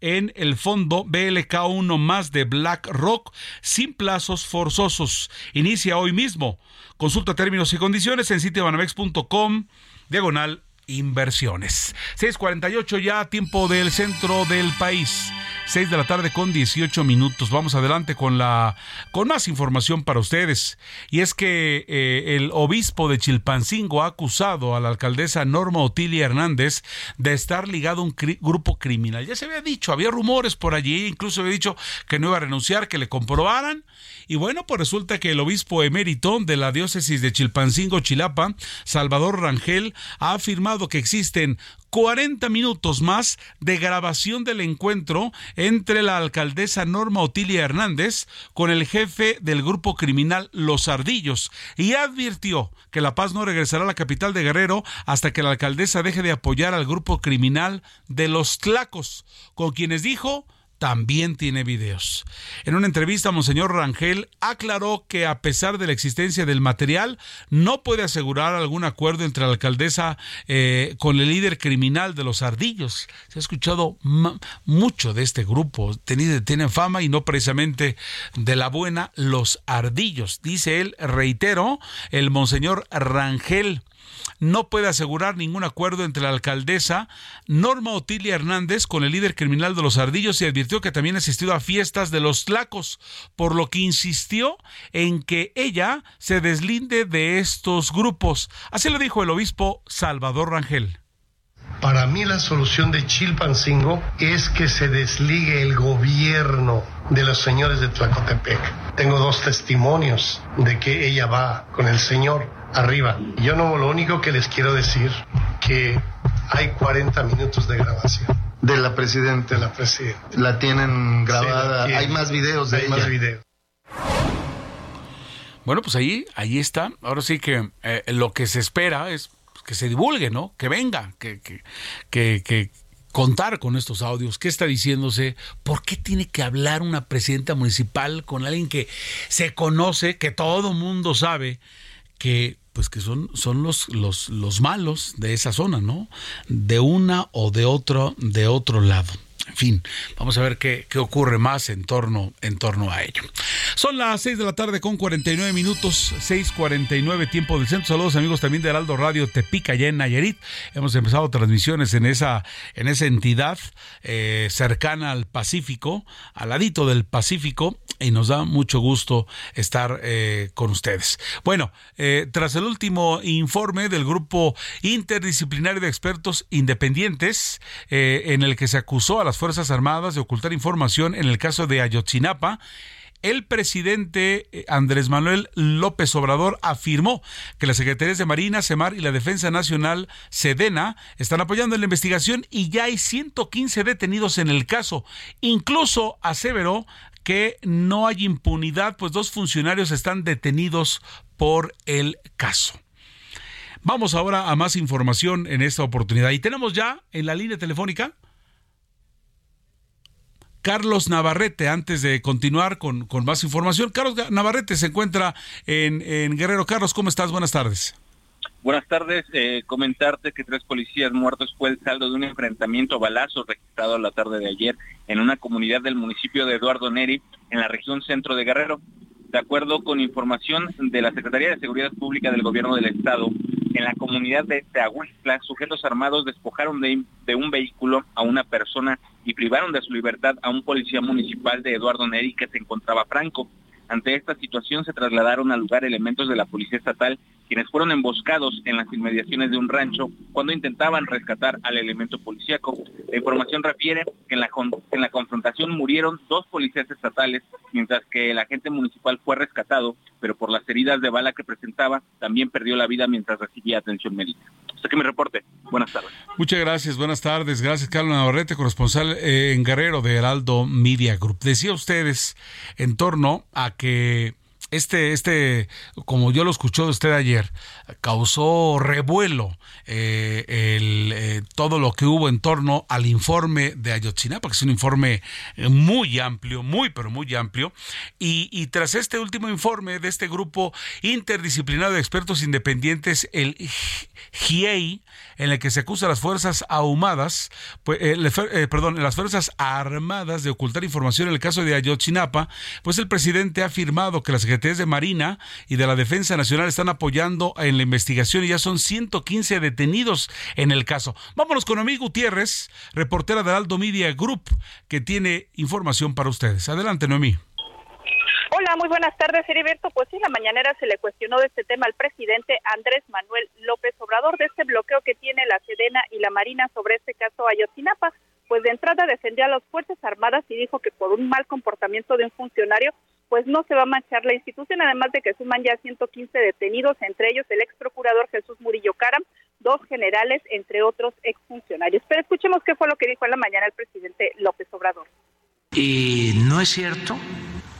en el fondo BLK1 más de BlackRock sin plazos forzosos. Inicia hoy mismo. Consulta términos y condiciones en citibanamex.com diagonal inversiones. 6:48 ya tiempo del centro del país. 6 de la tarde con 18 minutos. Vamos adelante con la con más información para ustedes. Y es que eh, el obispo de Chilpancingo ha acusado a la alcaldesa Norma Otilia Hernández de estar ligado a un grupo criminal. Ya se había dicho, había rumores por allí, incluso había dicho que no iba a renunciar, que le comprobaran. Y bueno, pues resulta que el obispo emérito de la diócesis de Chilpancingo, Chilapa, Salvador Rangel, ha afirmado que existen 40 minutos más de grabación del encuentro entre la alcaldesa Norma Otilia Hernández con el jefe del grupo criminal Los Ardillos. Y advirtió que La Paz no regresará a la capital de Guerrero hasta que la alcaldesa deje de apoyar al grupo criminal de Los Tlacos, con quienes dijo también tiene videos. En una entrevista, Monseñor Rangel aclaró que a pesar de la existencia del material, no puede asegurar algún acuerdo entre la alcaldesa eh, con el líder criminal de los ardillos. Se ha escuchado mucho de este grupo, tienen fama y no precisamente de la buena, los ardillos. Dice él, reitero, el Monseñor Rangel no puede asegurar ningún acuerdo entre la alcaldesa Norma Otilia Hernández con el líder criminal de los ardillos y advirtió que también ha asistido a fiestas de los tlacos, por lo que insistió en que ella se deslinde de estos grupos. Así lo dijo el obispo Salvador Rangel. Para mí la solución de Chilpancingo es que se desligue el gobierno de los señores de Tlacotepec. Tengo dos testimonios de que ella va con el Señor arriba. Yo no, lo único que les quiero decir que hay 40 minutos de grabación. De la presidenta. De la presidenta. La tienen grabada. hay más videos de hay más videos. Bueno, pues ahí, ahí está. Ahora sí que eh, lo que se espera es que se divulgue, ¿no? Que venga, que, que, que, que contar con estos audios, qué está diciéndose, por qué tiene que hablar una presidenta municipal con alguien que se conoce, que todo mundo sabe que pues que son, son los, los, los malos de esa zona, ¿no? De una o de otro, de otro lado. En fin, vamos a ver qué, qué ocurre más en torno, en torno a ello. Son las 6 de la tarde con 49 minutos, 6:49 tiempo del centro. Saludos amigos también de Heraldo Radio Tepica, allá en Nayarit. Hemos empezado transmisiones en esa, en esa entidad eh, cercana al Pacífico, al ladito del Pacífico, y nos da mucho gusto estar eh, con ustedes. Bueno, eh, tras el último informe del grupo interdisciplinario de expertos independientes, en el que se acusó a las Fuerzas Armadas de ocultar información en el caso de Ayotzinapa, el presidente eh, Andrés Manuel López Obrador afirmó que las secretarías de Marina, Semar y la Defensa Nacional, Sedena, están apoyando en la investigación y ya hay 115 detenidos en el caso. Incluso aseveró que no hay impunidad, pues dos funcionarios están detenidos por el caso. Vamos ahora a más información en esta oportunidad. Y tenemos ya en la línea telefónica Carlos Navarrete, antes de continuar con, más información. Carlos Navarrete se encuentra en, Guerrero. Carlos, ¿cómo estás? Buenas tardes. Buenas tardes. Eh, comentarte que tres policías muertos fue el saldo de un enfrentamiento a balazos registrado la tarde de ayer en una comunidad del municipio de Eduardo Neri, en la región centro de Guerrero. De acuerdo con información de la Secretaría de Seguridad Pública del Gobierno del Estado, en la comunidad de Teahuistla, sujetos armados despojaron de, de, un vehículo a una persona y privaron de su libertad a un policía municipal de Eduardo Neri que se encontraba franco. Ante esta situación se trasladaron al lugar elementos de la Policía Estatal, quienes fueron emboscados en las inmediaciones de un rancho cuando intentaban rescatar al elemento policíaco. La información refiere que en la, en la confrontación murieron dos policías estatales, mientras que el agente municipal fue rescatado, pero por las heridas de bala que presentaba, también perdió la vida mientras recibía atención médica. Hasta que me reporte. Buenas tardes. Muchas gracias, buenas tardes. Gracias, Carlos Navarrete, corresponsal eh, en Guerrero de Heraldo Media Group. Decía ustedes en torno a que este, este, como yo lo escuchó usted ayer, causó revuelo eh, el, eh, todo lo que hubo en torno al informe de Ayotzinapa, que es un informe eh, muy amplio, muy, pero muy amplio. Y, tras este último informe de este grupo interdisciplinario de expertos independientes, el GIEI, en el que se acusa a las fuerzas ahumadas, pues, perdón, las fuerzas armadas de ocultar información en el caso de Ayotzinapa, pues el presidente ha afirmado que las de Marina y de la Defensa Nacional están apoyando en la investigación y ya son 115 detenidos en el caso. Vámonos con Noemí Gutiérrez, reportera de Aldo Media Group, que tiene información para ustedes. Adelante, Noemí. Hola, muy buenas tardes, Heriberto. Pues sí, la mañanera se le cuestionó de este tema al presidente Andrés Manuel López Obrador de este bloqueo que tiene la Sedena y la Marina sobre este caso Ayotzinapa. Pues de entrada defendió a las Fuerzas Armadas y dijo que por un mal comportamiento de un funcionario pues no se va a manchar la institución, además de que suman ya 115 detenidos, entre ellos el ex procurador Jesús Murillo Caram, dos generales, entre otros exfuncionarios. Pero escuchemos qué fue lo que dijo en la mañana el presidente López Obrador. Y no es cierto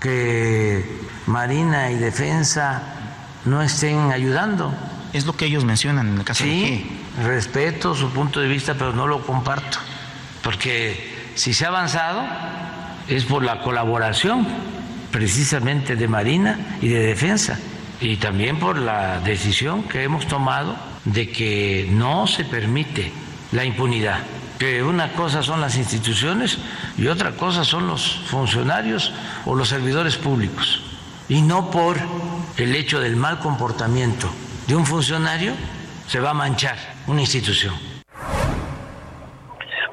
que Marina y Defensa no estén ayudando. Es lo que ellos mencionan en el caso sí, respeto su punto de vista, pero no lo comparto, porque si se ha avanzado es por la colaboración precisamente de Marina y de Defensa y también por la decisión que hemos tomado de que no se permite la impunidad, que una cosa son las instituciones y otra cosa son los funcionarios o los servidores públicos, y no por el hecho del mal comportamiento de un funcionario se va a manchar una institución.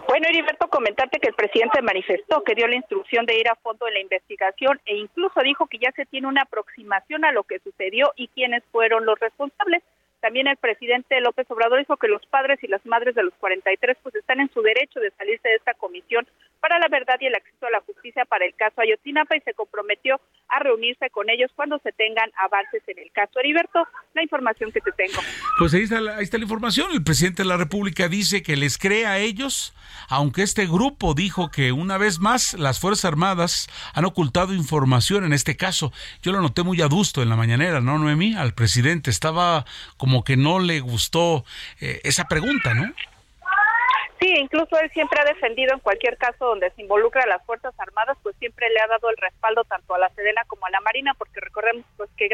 Bueno, Heriberto, comentarte que el presidente manifestó que dio la instrucción de ir a fondo en la investigación e incluso dijo que ya se tiene una aproximación a lo que sucedió y quiénes fueron los responsables. También el presidente López Obrador dijo que los padres y las madres de los 43 pues están en su derecho de salirse de esta comisión para la verdad y el acceso a la justicia para el caso Ayotzinapa y se comprometió a reunirse con ellos cuando se tengan avances en el caso. Heriberto, la información que te tengo. Pues ahí está, ahí está la información. El presidente de la República dice que les cree a ellos, aunque este grupo dijo que una vez más las Fuerzas Armadas han ocultado información en este caso. Yo lo noté muy adusto en la mañanera, ¿no, Noemí? Al presidente estaba como que no le gustó eh, esa pregunta, ¿no? Sí, incluso él siempre ha defendido en cualquier caso donde se involucra a las Fuerzas Armadas, pues siempre le ha dado el respaldo tanto a la Sedena como a la Marina, porque recordemos pues que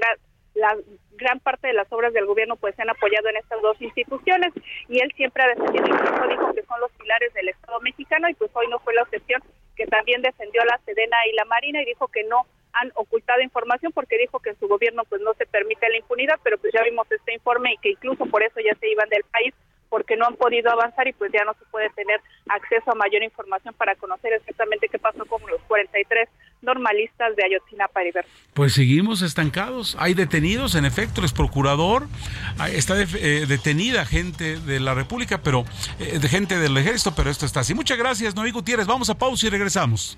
la gran parte de las obras del gobierno pues se han apoyado en estas dos instituciones y él siempre ha defendido, incluso dijo que son los pilares del Estado mexicano y pues hoy no fue la excepción que también defendió a la Sedena y la Marina y dijo que no han ocultado información porque dijo que en su gobierno pues no se permite la impunidad, pero pues ya vimos este informe y que incluso por eso ya se iban del país porque no han podido avanzar y pues ya no se puede tener acceso a mayor información para conocer exactamente qué pasó con los 43 normalistas de Ayotzinapa Heriberto. Pues seguimos estancados. Hay detenidos, en efecto, el procurador, está eh, detenida gente de la República, pero eh, de gente del ejército, pero esto está así. Muchas gracias, Noé Gutiérrez. Vamos a pausa y regresamos.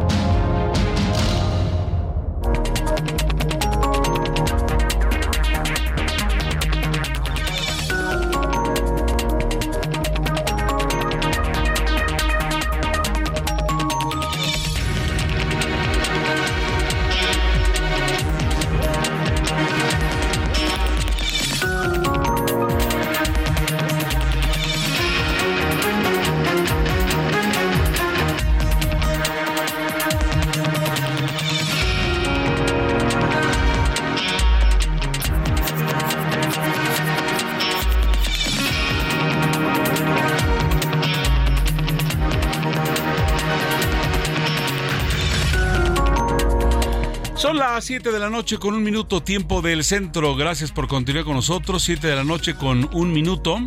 7 de la noche con un minuto tiempo del centro. Gracias por continuar con nosotros. 7 de la noche con un minuto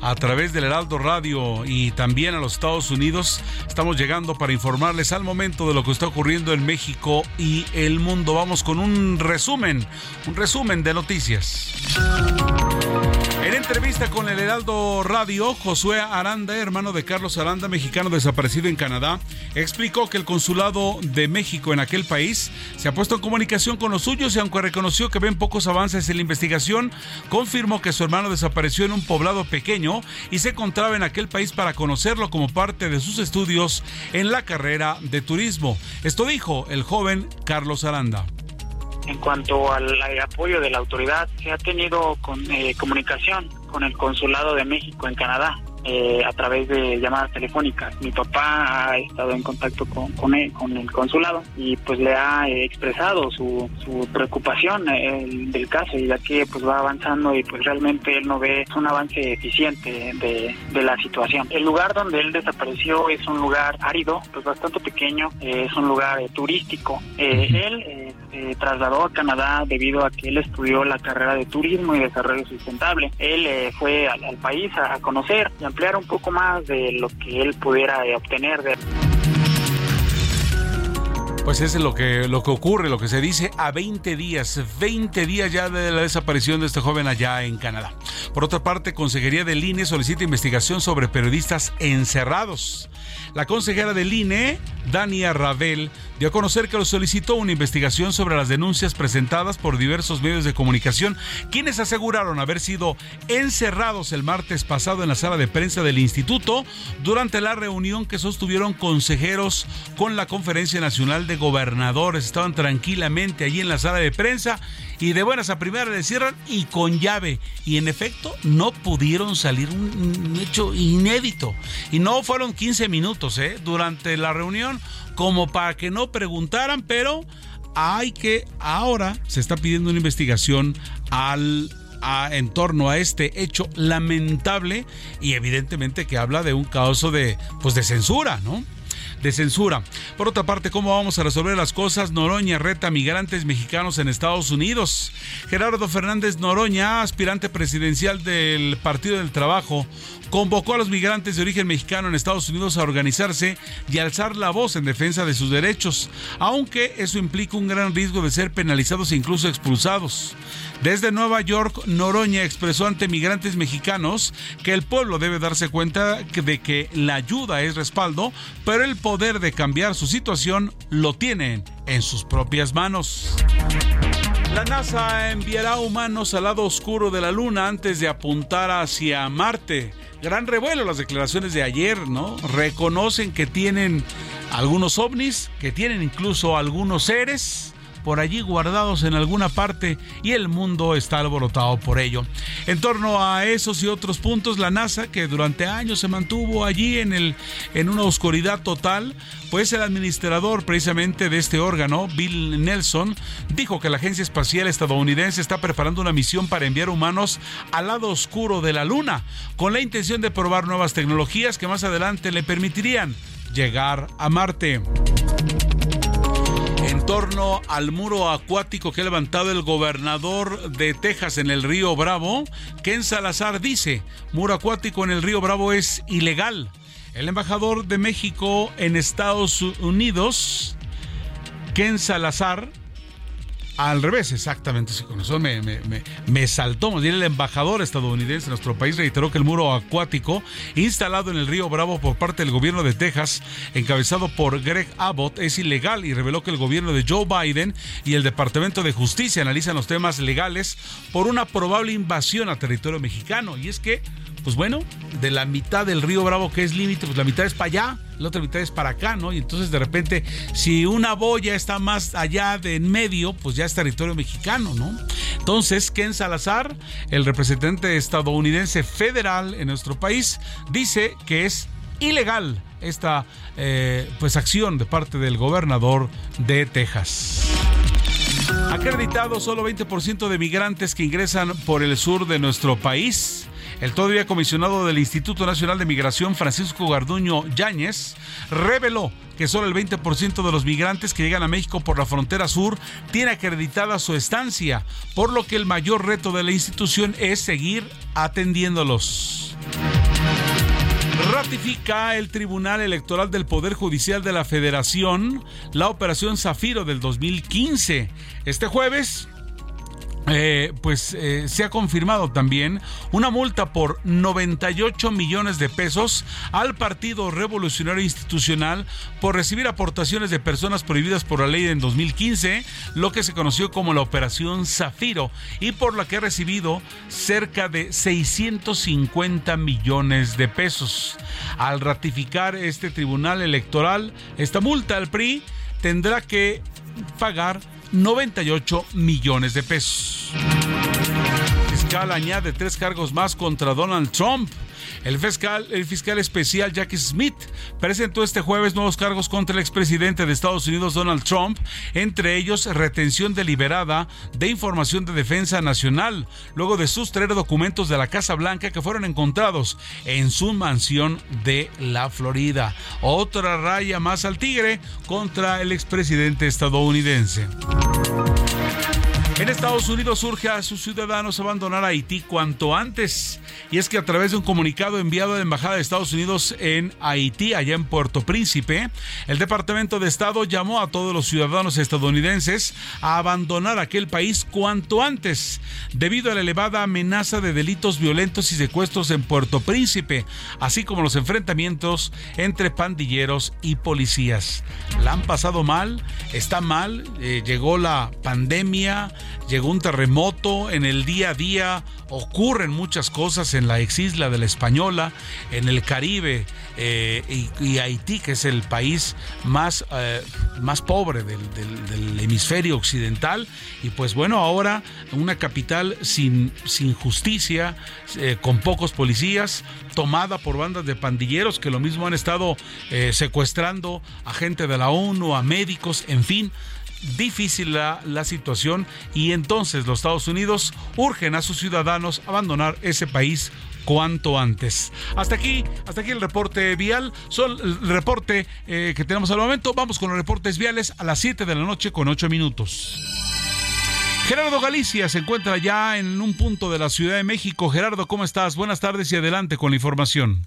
a través del Heraldo Radio y también a los Estados Unidos. Estamos llegando para informarles al momento de lo que está ocurriendo en México y el mundo. Vamos con un resumen, un resumen de noticias. En entrevista con el Heraldo Radio, Josué Aranda, hermano de Carlos Aranda, mexicano desaparecido en Canadá, explicó que el consulado de México en aquel país se ha puesto en comunicación con los suyos y aunque reconoció que ven pocos avances en la investigación, confirmó que su hermano desapareció en un poblado pequeño y se encontraba en aquel país para conocerlo como parte de sus estudios en la carrera de turismo. Esto dijo el joven Carlos Aranda en cuanto al, apoyo de la autoridad, se ha tenido con, eh, comunicación con el Consulado de México en Canadá. Eh, a través de llamadas telefónicas. Mi papá ha estado en contacto con, con, con el consulado y pues le ha eh, expresado su, su preocupación del caso y ya que pues va avanzando y pues realmente él no ve un avance eficiente de, de, la situación. El lugar donde él desapareció es un lugar árido, pues bastante pequeño, es un lugar turístico. él se trasladó a Canadá debido a que él estudió la carrera de turismo y desarrollo sustentable. Él eh, fue al, al, país a, a, conocer y un poco más de lo que él pudiera eh, obtener pues es lo que, lo que ocurre, lo que se dice a 20 días, 20 días ya de la desaparición de este joven allá en Canadá. Por otra parte, Consejería del INE solicita investigación sobre periodistas encerrados. La consejera del INE, Dania Ravel, dio a conocer que lo solicitó una investigación sobre las denuncias presentadas por diversos medios de comunicación, quienes aseguraron haber sido encerrados el martes pasado en la sala de prensa del instituto durante la reunión que sostuvieron consejeros con la Conferencia Nacional de gobernadores. Estaban tranquilamente allí en la sala de prensa y de buenas a primeras le cierran y con llave. Y en efecto no pudieron salir un, hecho inédito. Y no fueron 15 minutos ¿eh? durante la reunión como para que no preguntaran, pero hay que ahora se está pidiendo una investigación al en torno a este hecho lamentable y evidentemente que habla de un caso de pues de censura, ¿no? Censura. Por otra parte, ¿cómo vamos a resolver las cosas? Noroña reta migrantes mexicanos en Estados Unidos. Gerardo Fernández Noroña, aspirante presidencial del Partido del Trabajo, convocó a los migrantes de origen mexicano en Estados Unidos a organizarse y alzar la voz en defensa de sus derechos, aunque eso implica un gran riesgo de ser penalizados e incluso expulsados. Desde Nueva York, Noroña expresó ante migrantes mexicanos que el pueblo debe darse cuenta de que la ayuda es respaldo, pero el poder de cambiar su situación lo tienen en sus propias manos. La NASA enviará humanos al lado oscuro de la Luna antes de apuntar hacia Marte. Gran revuelo las declaraciones de ayer, ¿no? Reconocen que tienen algunos ovnis, que tienen incluso algunos seres por allí guardados en alguna parte y el mundo está alborotado por ello. En torno a esos y otros puntos, la NASA, que durante años se mantuvo allí en, el, en una oscuridad total, pues el administrador precisamente de este órgano, Bill Nelson, dijo que la Agencia Espacial Estadounidense está preparando una misión para enviar humanos al lado oscuro de la Luna, con la intención de probar nuevas tecnologías que más adelante le permitirían llegar a Marte torno al muro acuático que ha levantado el gobernador de Texas en el río Bravo, Ken Salazar dice, muro acuático en el río Bravo es ilegal. El embajador de México en Estados Unidos, Ken Salazar, al revés, exactamente. Con eso me, me, me, saltó. el embajador estadounidense en nuestro país reiteró que el muro acuático instalado en el río Bravo por parte del gobierno de Texas, encabezado por Greg Abbott, es ilegal y reveló que el gobierno de Joe Biden y el Departamento de Justicia analizan los temas legales por una probable invasión a territorio mexicano. Y es que pues bueno, de la mitad del río Bravo que es límite, pues la mitad es para allá, la otra mitad es para acá, ¿no? Y entonces de repente, si una boya está más allá de en medio, pues ya es territorio mexicano, ¿no? Entonces, Ken Salazar, el representante estadounidense federal en nuestro país, dice que es ilegal esta eh, pues acción de parte del gobernador de Texas. Acreditado solo 20% de migrantes que ingresan por el sur de nuestro país. El todavía comisionado del Instituto Nacional de Migración, Francisco Garduño Yáñez, reveló que solo el 20% de los migrantes que llegan a México por la frontera sur tiene acreditada su estancia, por lo que el mayor reto de la institución es seguir atendiéndolos. Ratifica el Tribunal Electoral del Poder Judicial de la Federación la operación Zafiro del 2015. Este jueves, eh, pues eh, se ha confirmado también una multa por 98 millones de pesos al Partido Revolucionario Institucional por recibir aportaciones de personas prohibidas por la ley en 2015, lo que se conoció como la Operación Zafiro, y por la que ha recibido cerca de 650 millones de pesos. Al ratificar este tribunal electoral, esta multa al PRI tendrá que pagar 98 millones de pesos. Fiscal añade tres cargos más contra Donald Trump. El fiscal, el fiscal especial Jackie Smith presentó este jueves nuevos cargos contra el expresidente de Estados Unidos Donald Trump, entre ellos retención deliberada de información de defensa nacional, luego de sustraer documentos de la Casa Blanca que fueron encontrados en su mansión de la Florida. Otra raya más al tigre contra el expresidente estadounidense. En Estados Unidos surge a sus ciudadanos abandonar Haití cuanto antes. Y es que a través de un comunicado enviado a la Embajada de Estados Unidos en Haití, allá en Puerto Príncipe, el Departamento de Estado llamó a todos los ciudadanos estadounidenses a abandonar aquel país cuanto antes, debido a la elevada amenaza de delitos violentos y secuestros en Puerto Príncipe, así como los enfrentamientos entre pandilleros y policías. La han pasado mal, está mal, eh, llegó la pandemia, llegó un terremoto, en el día a día ocurren muchas cosas en la ex isla de la Española, en el Caribe eh, y, Haití, que es el país más, eh, más pobre del, hemisferio occidental. Y pues bueno, ahora una capital sin, sin justicia, eh, con pocos policías, tomada por bandas de pandilleros que lo mismo han estado secuestrando a gente de la ONU, a médicos, en fin difícil la, situación y entonces los Estados Unidos urgen a sus ciudadanos abandonar ese país cuanto antes. Hasta aquí, hasta aquí el reporte vial. Son el reporte eh, que tenemos al momento. Vamos con los reportes viales a las 7 de la noche con 8 minutos. Gerardo Galicia se encuentra ya en un punto de la Ciudad de México. Gerardo, ¿cómo estás? Buenas tardes y adelante con la información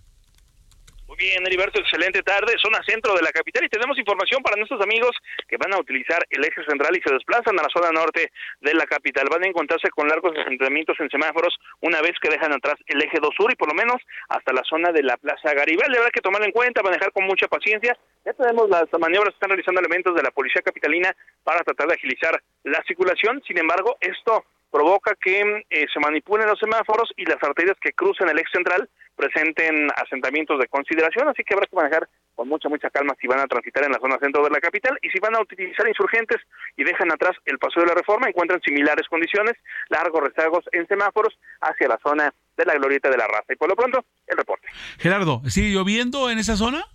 bien, Heriberto, excelente tarde. Zona centro de la capital y tenemos información para nuestros amigos que van a utilizar el eje central y se desplazan a la zona norte de la capital. Van a encontrarse con largos asentamientos en semáforos una vez que dejan atrás el eje 2 sur y por lo menos hasta la zona de la Plaza Garibaldi. Habrá que tomarlo en cuenta, manejar con mucha paciencia. Ya tenemos las maniobras que están realizando elementos de la Policía Capitalina para tratar de agilizar la circulación. Sin embargo, esto provoca que eh, se manipulen los semáforos y las arterias que cruzan el eje central presenten asentamientos de consideración, así que habrá que manejar con mucha, mucha calma si van a transitar en la zona centro de la capital y si van a utilizar insurgentes y dejan atrás el paso de la reforma, encuentran similares condiciones, largos rezagos en semáforos hacia la zona de la glorieta de la raza. Y por lo pronto, el reporte. Gerardo, ¿sigue lloviendo en esa zona?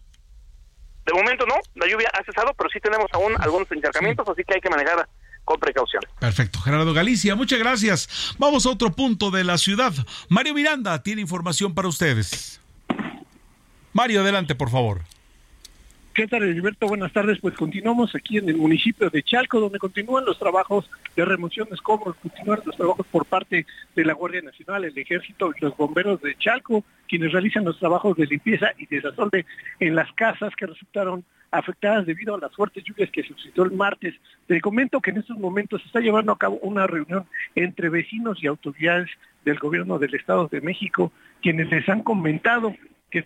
De momento no, la lluvia ha cesado, pero sí tenemos aún algunos encharcamientos, así que hay que manejar con precaución. Perfecto. Gerardo Galicia, muchas gracias. Vamos a otro punto de la ciudad. Mario Miranda tiene información para ustedes. Mario, adelante, por favor. ¿Qué tal, Gilberto? Buenas tardes. Pues continuamos aquí en el municipio de Chalco, donde continúan los trabajos de remoción de escombros, continúan los trabajos por parte de la Guardia Nacional, el Ejército y los bomberos de Chalco, quienes realizan los trabajos de limpieza y desastre en las casas que resultaron afectadas debido a las fuertes lluvias que suscitó el martes. Te comento que en estos momentos se está llevando a cabo una reunión entre vecinos y autoridades del gobierno del Estado de México, quienes les han comentado que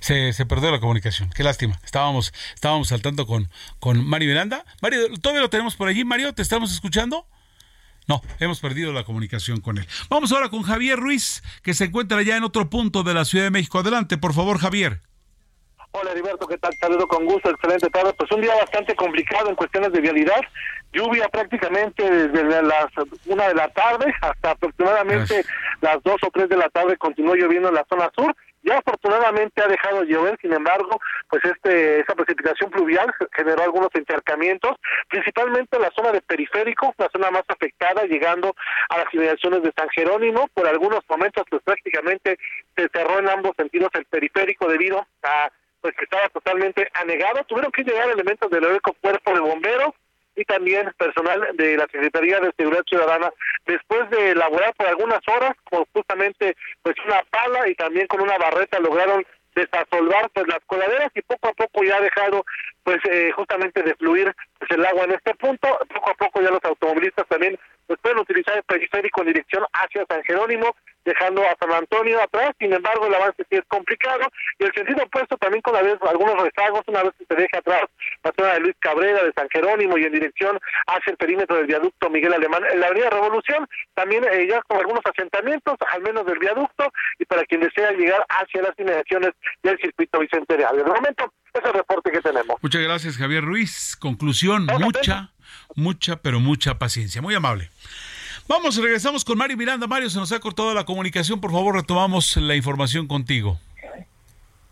Se, se, perdió la comunicación. Qué lástima. Estábamos, estábamos saltando con, con Mario Miranda. Mario, ¿todavía lo tenemos por allí? Mario, ¿te estamos escuchando? No, hemos perdido la comunicación con él. Vamos ahora con Javier Ruiz, que se encuentra ya en otro punto de la Ciudad de México. Adelante, por favor, Javier. Hola Heriberto, ¿qué tal? Saludo con gusto, excelente tarde. Pues un día bastante complicado en cuestiones de vialidad. Lluvia prácticamente desde las una de la tarde hasta aproximadamente las dos o tres de la tarde continuó lloviendo en la zona sur ya afortunadamente ha dejado de llover, sin embargo, pues este esa precipitación pluvial generó algunos intercamientos, principalmente en la zona de periférico, la zona más afectada, llegando a las inmediaciones de San Jerónimo. Por algunos momentos, pues prácticamente se cerró en ambos sentidos el periférico debido a pues que estaba totalmente anegado. Tuvieron que llegar elementos del heroico cuerpo de bomberos y también personal de la Secretaría de Seguridad Ciudadana. Después de elaborar por algunas horas con justamente pues una pala y también con una barreta lograron desasolvar pues las coladeras y poco a poco ya ha dejado pues eh, justamente de fluir pues, el agua en este punto. Poco a poco ya los automovilistas también pues pueden utilizar el periférico en dirección hacia San Jerónimo dejando a San Antonio atrás, sin embargo el avance sí es complicado, y el sentido opuesto también con la vez algunos rezagos, una vez que se deja atrás la zona de Luis Cabrera, de San Jerónimo y en dirección hacia el perímetro del viaducto Miguel Alemán, en la avenida Revolución, también eh, ya con algunos asentamientos, al menos del viaducto, y para quien desea llegar hacia las inmediaciones del circuito Vicente Real. De momento, ese es el reporte que tenemos. Muchas gracias, Javier Ruiz. Conclusión, mucha, mucha, pero mucha paciencia. Muy amable. Vamos, regresamos con Mario Miranda. Mario, se nos ha cortado la comunicación. Por favor, retomamos la información contigo.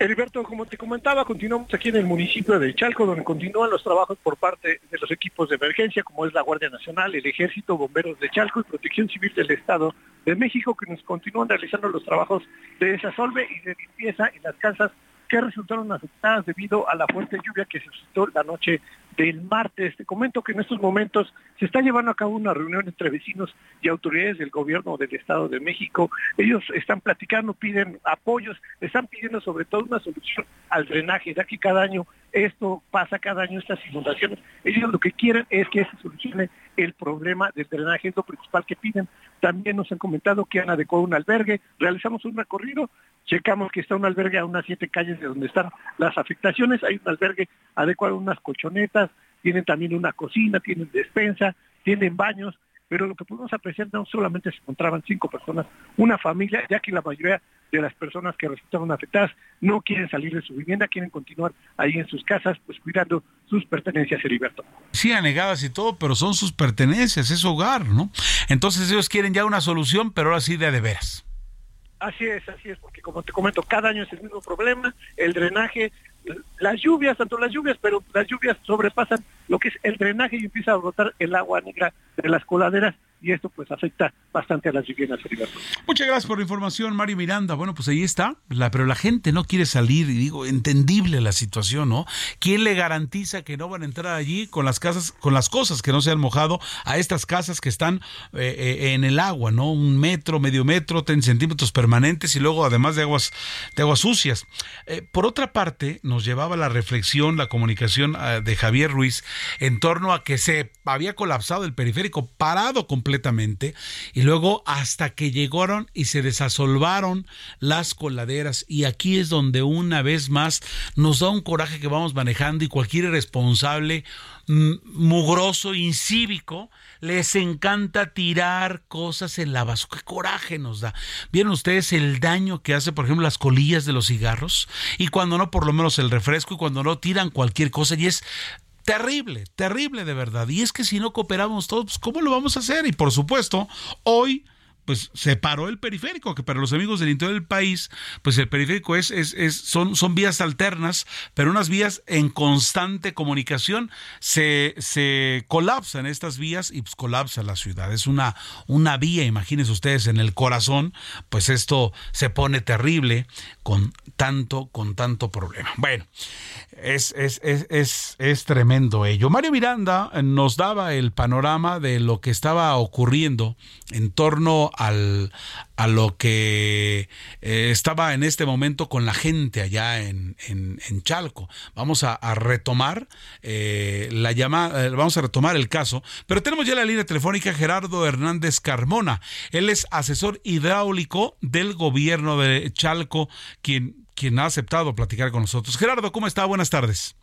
Heriberto, como te comentaba, continuamos aquí en el municipio de Chalco, donde continúan los trabajos por parte de los equipos de emergencia, como es la Guardia Nacional, el Ejército, Bomberos de Chalco y Protección Civil del Estado de México, que nos continúan realizando los trabajos de desasolve y de limpieza en las casas que resultaron afectadas debido a la fuerte lluvia que se suscitó la noche del martes. Te comento que en estos momentos se está llevando a cabo una reunión entre vecinos y autoridades del gobierno del Estado de México. Ellos están platicando, piden apoyos, están pidiendo sobre todo una solución al drenaje, ya que cada año esto pasa, cada año estas inundaciones. Ellos lo que quieren es que se solucione el problema del drenaje, es lo principal que piden. También nos han comentado que han adecuado un albergue, realizamos un recorrido, checamos que está un albergue a unas siete calles de donde están las afectaciones, hay un albergue adecuado, unas colchonetas, tienen también una cocina, tienen despensa, tienen baños, pero lo que pudimos apreciar no solamente se encontraban cinco personas, una familia, ya que la mayoría de las personas que resultaron afectadas no quieren salir de su vivienda, quieren continuar ahí en sus casas, pues cuidando sus pertenencias, Heriberto. Sí, anegadas y todo, pero son sus pertenencias, es hogar, ¿no? Entonces ellos quieren ya una solución, pero ahora sí de, de veras. Así es, así es, porque como te comento, cada año es el mismo problema, el drenaje, las lluvias, tanto las lluvias, pero las lluvias sobrepasan lo que es el drenaje y empieza a brotar el agua negra de las coladeras y esto pues afecta bastante a las viviendas. Muchas gracias por la información, Mario Miranda. Bueno, pues ahí está, pero la gente no quiere salir y digo, entendible la situación, ¿no? ¿Quién le garantiza que no van a entrar allí con las casas, con las cosas que no se han mojado a estas casas que están eh, eh, en el agua, ¿no? Un metro, medio metro, 10 centímetros permanentes y luego además de aguas, de aguas sucias. Eh, por otra parte, nos llevaba la reflexión, la comunicación de Javier Ruiz en torno a que se había colapsado el periférico, parado completamente y luego hasta que llegaron y se desasolvaron las coladeras y aquí es donde una vez más nos da un coraje que vamos manejando y cualquier irresponsable mm, mugroso, incívico, les encanta tirar cosas en la basura. ¿Qué coraje nos da? ¿Vieron ustedes el daño que hace, por ejemplo, las colillas de los cigarros? Y cuando no, por lo menos el refresco, y cuando no, tiran cualquier cosa. Y es terrible, terrible de verdad. Y es que si no cooperamos todos, pues, ¿cómo lo vamos a hacer? Y por supuesto, hoy pues se paró el periférico, que para los amigos del interior del país, pues el periférico es, es, es, son, son vías alternas, pero unas vías en constante comunicación, se, se colapsan estas vías y pues colapsa la ciudad. Es una, una vía, imagínense ustedes, en el corazón, pues esto se pone terrible con tanto, con tanto problema. Bueno, es, es, es, es, tremendo ello. Mario Miranda nos daba el panorama de lo que estaba ocurriendo en torno al, a lo que eh, estaba en este momento con la gente allá en, en, Chalco. Vamos a, retomar eh, la llamada, eh, vamos a retomar el caso, pero tenemos ya la línea telefónica Gerardo Hernández Carmona. Él es asesor hidráulico del gobierno de Chalco, quien, quien ha aceptado platicar con nosotros. Gerardo, ¿cómo está? Buenas tardes.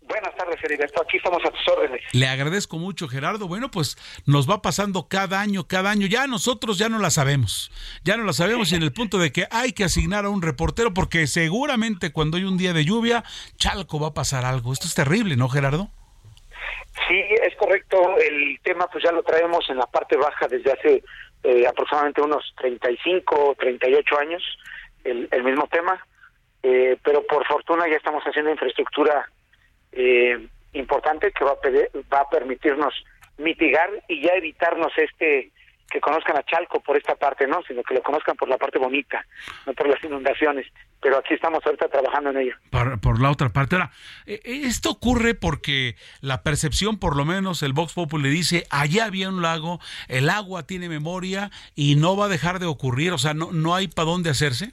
Buenas tardes, Heriberto. Aquí estamos a tus órdenes. Le agradezco mucho, Gerardo. Bueno, pues nos va pasando cada año, cada año. Ya nosotros ya no la sabemos. Ya no la sabemos y en el punto de que hay que asignar a un reportero porque seguramente cuando hay un día de lluvia, Chalco va a pasar algo. Esto es terrible, ¿no, Gerardo? Sí, es correcto. El tema pues ya lo traemos en la parte baja desde hace eh, aproximadamente unos 35 o 38 años, el, el mismo tema. Eh, pero por fortuna ya estamos haciendo infraestructura eh, importante que va a, va a permitirnos mitigar y ya evitarnos este que conozcan a Chalco por esta parte, no, sino que lo conozcan por la parte bonita, no por las inundaciones. Pero aquí estamos ahorita trabajando en ello. Por, la otra parte. Ahora, eh, eh, esto ocurre porque la percepción, por lo menos el Vox Populi dice, allá había un lago, el agua tiene memoria y no va a dejar de ocurrir, o sea, no, no hay para dónde hacerse.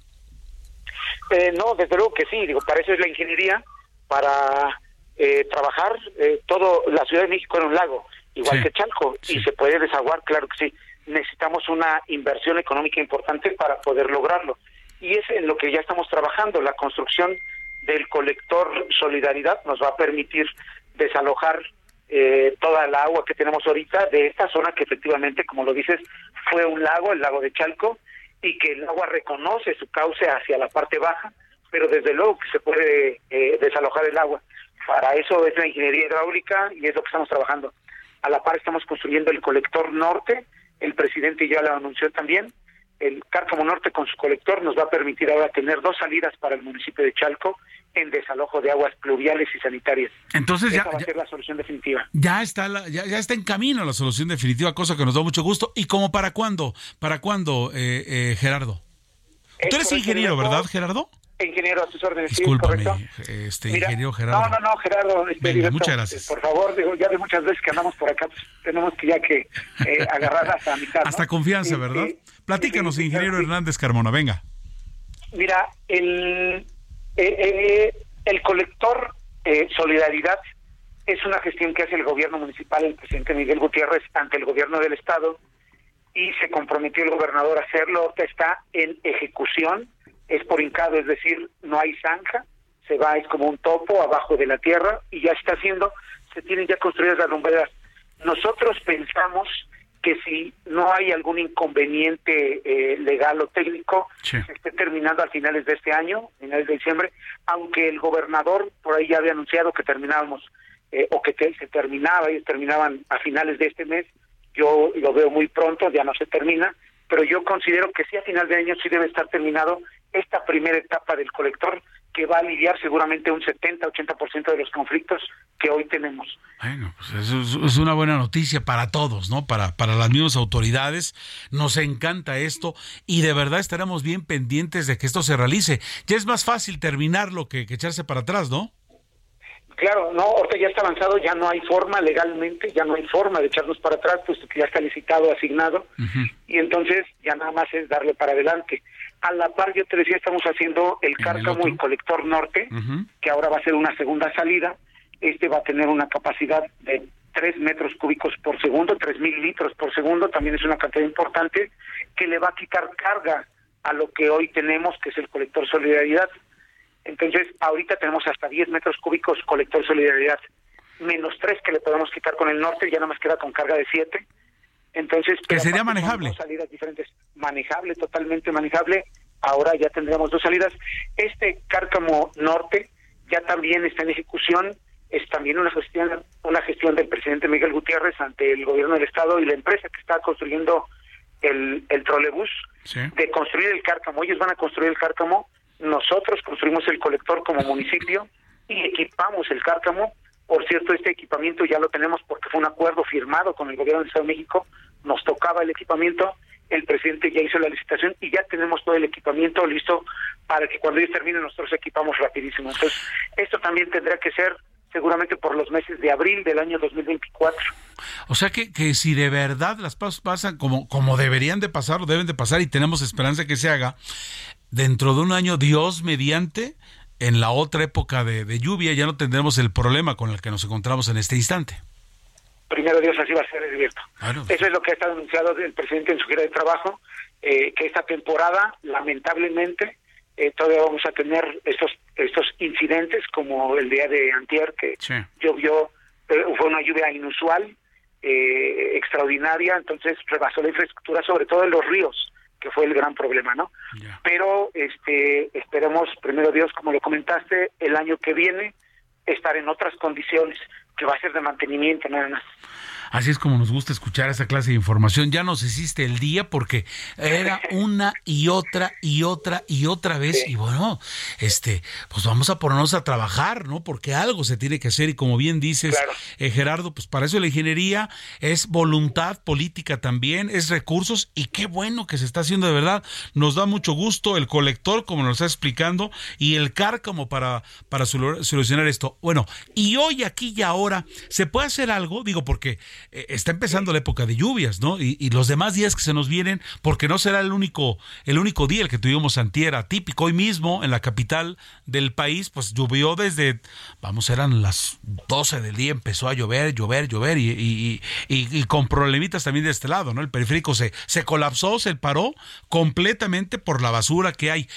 Eh, no, desde luego que sí, digo, para eso es la ingeniería, para eh, trabajar eh, todo la Ciudad de México en un lago, igual que Chalco, y se puede desaguar, claro que sí. Necesitamos una inversión económica importante para poder lograrlo. Y es en lo que ya estamos trabajando. La construcción del colector Solidaridad nos va a permitir desalojar eh, toda el agua que tenemos ahorita de esta zona que efectivamente, como lo dices, fue un lago, el lago de Chalco, y que el agua reconoce su cauce hacia la parte baja, pero desde luego que se puede eh, desalojar el agua. Para eso es la ingeniería hidráulica y es lo que estamos trabajando. A la par estamos construyendo el colector norte, el presidente ya lo anunció también, el Cárcamo Norte con su colector nos va a permitir ahora tener dos salidas para el municipio de Chalco en desalojo de aguas pluviales y sanitarias. Entonces ya, va a ser la solución definitiva. Ya está ya, está en camino la solución definitiva, cosa que nos da mucho gusto. ¿Y cómo para cuándo? ¿Para cuándo, eh, eh, Gerardo? Tú eres ingeniero, ¿verdad, Gerardo? ingeniero, a tus órdenes. Discúlpame, este, ingeniero Gerardo. No, no, no, Gerardo. Este, muchas gracias. Por favor, digo, ya de muchas veces que andamos por acá, pues, tenemos que ya que eh, agarrar hasta mitad. Hasta confianza, ¿verdad? Platícanos, ingeniero Hernández Carmona, venga. Mira, el, eh, eh, el colector Solidaridad es una gestión que hace el gobierno municipal, el presidente Miguel Gutiérrez, ante el gobierno del Estado, y se comprometió el gobernador a hacerlo, está en ejecución es por hincado, es decir, no hay zanja, se va, es como un topo abajo de la tierra y ya está haciendo, se tienen ya construidas las lumbreras. Nosotros pensamos que si no hay algún inconveniente eh, legal o técnico, se esté terminando a finales de este año, finales de diciembre, aunque el gobernador por ahí ya había anunciado que terminábamos, eh, o que se terminaba, ellos terminaban a finales de este mes, yo lo veo muy pronto, ya no se termina, pero yo considero que sí a final de año sí debe estar terminado esta primera etapa del colector que va a aliviar seguramente un 70-80% de los conflictos que hoy tenemos. Bueno, pues eso es, una buena noticia para todos, ¿no? Para, para las mismas autoridades. Nos encanta esto y de verdad estaremos bien pendientes de que esto se realice. Ya es más fácil terminarlo que, que echarse para atrás, ¿no? Claro, no, ahorita ya está avanzado, ya no hay forma legalmente, ya no hay forma de echarnos para atrás, puesto que ya está licitado, asignado, y entonces ya nada más es darle para adelante. A la par, yo te decía, estamos haciendo el cárcamo y colector norte, que ahora va a ser una segunda salida. Este va a tener una capacidad de 3 metros cúbicos por segundo, tres mil litros por segundo, también es una cantidad importante, que le va a quitar carga a lo que hoy tenemos, que es el colector solidaridad. Entonces, ahorita tenemos hasta 10 metros cúbicos colector solidaridad, menos 3 que le podemos quitar con el norte, ya nada más queda con carga de 7. Entonces, que sería manejable. salidas diferentes, manejable, totalmente manejable. Ahora ya tendríamos dos salidas. Este Cárcamo Norte ya también está en ejecución, es también una gestión una gestión del presidente Miguel Gutiérrez ante el gobierno del estado y la empresa que está construyendo el, el trolebús de construir el Cárcamo. Ellos van a construir el Cárcamo nosotros construimos el colector como municipio y equipamos el cárcamo. Por cierto, este equipamiento ya lo tenemos porque fue un acuerdo firmado con el gobierno de Estado de México. Nos tocaba el equipamiento, el presidente ya hizo la licitación y ya tenemos todo el equipamiento listo para que cuando ellos terminen nosotros equipamos rapidísimo. Entonces, esto también tendrá que ser seguramente por los meses de abril del año 2024. O sea que, que si de verdad las cosas pasan como, como deberían de pasar o deben de pasar y tenemos esperanza que se haga, dentro de un año, Dios mediante, en la otra época de, lluvia ya no tendremos el problema con el que nos encontramos en este instante. Primero Dios así va a ser, Edilberto. Eso es lo que ha estado anunciado el presidente en su gira de trabajo, eh, que esta temporada, lamentablemente, eh, todavía vamos a tener estos estos incidentes como el día de antier que llovió, eh, fue una lluvia inusual, extraordinaria, entonces rebasó la infraestructura, sobre todo en los ríos que fue el gran problema, ¿no? Pero este esperemos, primero Dios, como lo comentaste, el año que viene estar en otras condiciones, que va a ser de mantenimiento nada más. Así es como nos gusta escuchar esa clase de información. Ya nos hiciste el día porque era una y otra y otra y otra vez. Y bueno, este, pues vamos a ponernos a trabajar, ¿no? Porque algo se tiene que hacer. Y como bien dices, eh, Gerardo, pues para eso la ingeniería es voluntad política también, es recursos. Y qué bueno que se está haciendo de verdad. Nos da mucho gusto el colector, como nos está explicando, y el cárcamo para, para solucionar esto. Bueno, y hoy, aquí y ahora, ¿se puede hacer algo? Digo, porque está empezando la época de lluvias, ¿no? Y, los demás días que se nos vienen, porque no será el único, el único día el que tuvimos antiera típico. Hoy mismo, en la capital del país, pues llovió desde, vamos, eran las 12 del día, empezó a llover, llover, llover, y, y, con problemitas también de este lado, ¿no? El periférico se, se colapsó, se paró completamente por la basura que hay.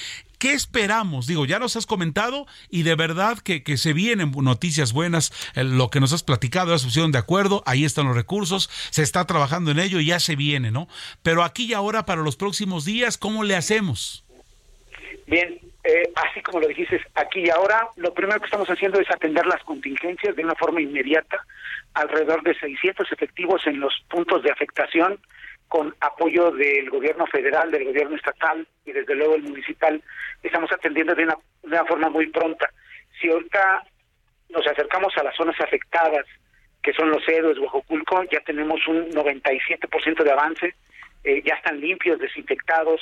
¿Qué esperamos? Digo, ya nos has comentado y de verdad que, se vienen noticias buenas. lo que nos has platicado, la solución de acuerdo, ahí están los recursos, se está trabajando en ello y ya se viene, ¿no? Pero aquí y ahora, para los próximos días, ¿cómo le hacemos? Bien, eh, así como lo dijiste, aquí y ahora, lo primero que estamos haciendo es atender las contingencias de una forma inmediata, alrededor de 600 efectivos en los puntos de afectación con apoyo del gobierno federal, del gobierno estatal y desde luego el municipal, estamos atendiendo de una, forma muy pronta. Si ahorita nos acercamos a las zonas afectadas, que son los héroes, Huajoculco, ya tenemos un 97% de avance, eh, ya están limpios, desinfectados,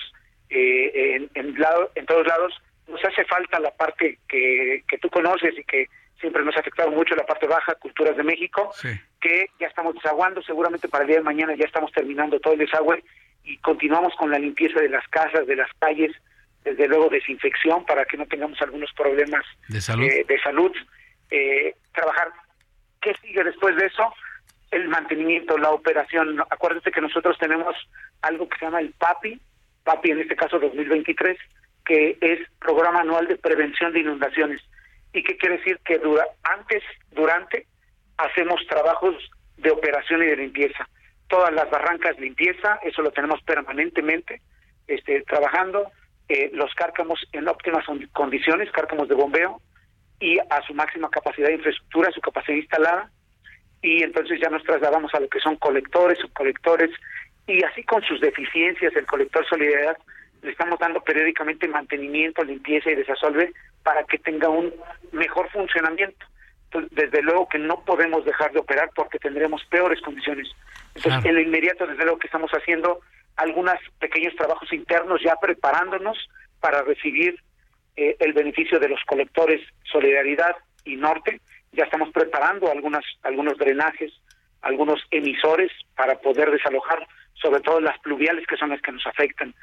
eh, en, lado, en todos lados. Nos hace falta la parte que, que tú conoces y que siempre nos ha afectado mucho la parte baja, Culturas de México, que ya estamos desaguando, seguramente para el día de mañana ya estamos terminando todo el desagüe y continuamos con la limpieza de las casas, de las calles, desde luego desinfección para que no tengamos algunos problemas de salud. Eh, de salud. Eh, trabajar. ¿Qué sigue después de eso? El mantenimiento, la operación. Acuérdate que nosotros tenemos algo que se llama el PAPI, PAPI en este caso 2023, que es Programa Anual de Prevención de Inundaciones ¿Y qué quiere decir? Que dura, antes, durante, hacemos trabajos de operación y de limpieza. Todas las barrancas limpieza, eso lo tenemos permanentemente este, trabajando. Eh, los cárcamos en óptimas condiciones, cárcamos de bombeo, y a su máxima capacidad de infraestructura, su capacidad instalada. Y entonces ya nos trasladamos a lo que son colectores, subcolectores, y así con sus deficiencias, el colector Solidaridad, le estamos dando periódicamente mantenimiento, limpieza y desasolve para que tenga un mejor funcionamiento. Entonces, desde luego que no podemos dejar de operar porque tendremos peores condiciones. Entonces, en lo inmediato, desde luego que estamos haciendo algunos pequeños trabajos internos ya preparándonos para recibir eh, el beneficio de los colectores Solidaridad y Norte. Ya estamos preparando algunas, algunos drenajes, algunos emisores para poder desalojar sobre todo las pluviales que son las que nos afectan.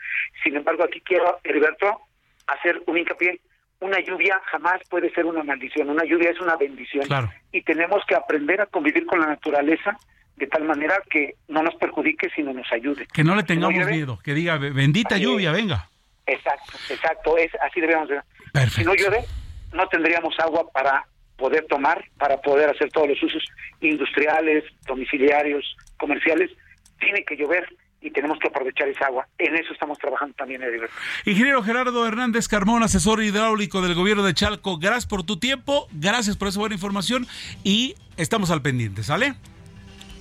Sin embargo, aquí quiero, Heriberto, hacer un hincapié una lluvia jamás puede ser una maldición, una lluvia es una bendición. Y tenemos que aprender a convivir con la naturaleza de tal manera que no nos perjudique, sino nos ayude. Que no le tengamos miedo, que diga, bendita lluvia, venga. Exacto, exacto, es así debemos de... Si no llueve, no tendríamos agua para poder tomar, para poder hacer todos los usos industriales, domiciliarios, comerciales. Tiene que llover y tenemos que aprovechar esa agua. En eso estamos trabajando también, Edgar. Ingeniero Gerardo Hernández Carmón, asesor hidráulico del gobierno de Chalco, gracias por tu tiempo, gracias por esa buena información y estamos al pendiente, ¿sale?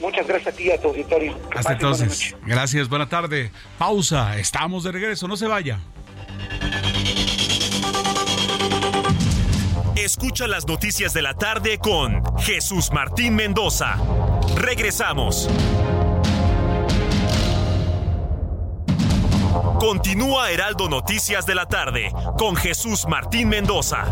Muchas gracias a ti, a tu auditorio. Hasta entonces. Gracias, buena tarde. Pausa, estamos de regreso, no se vaya. Escucha las noticias de la tarde con Jesús Martín Mendoza. Regresamos. Continúa Heraldo Noticias de la tarde con Jesús Martín Mendoza.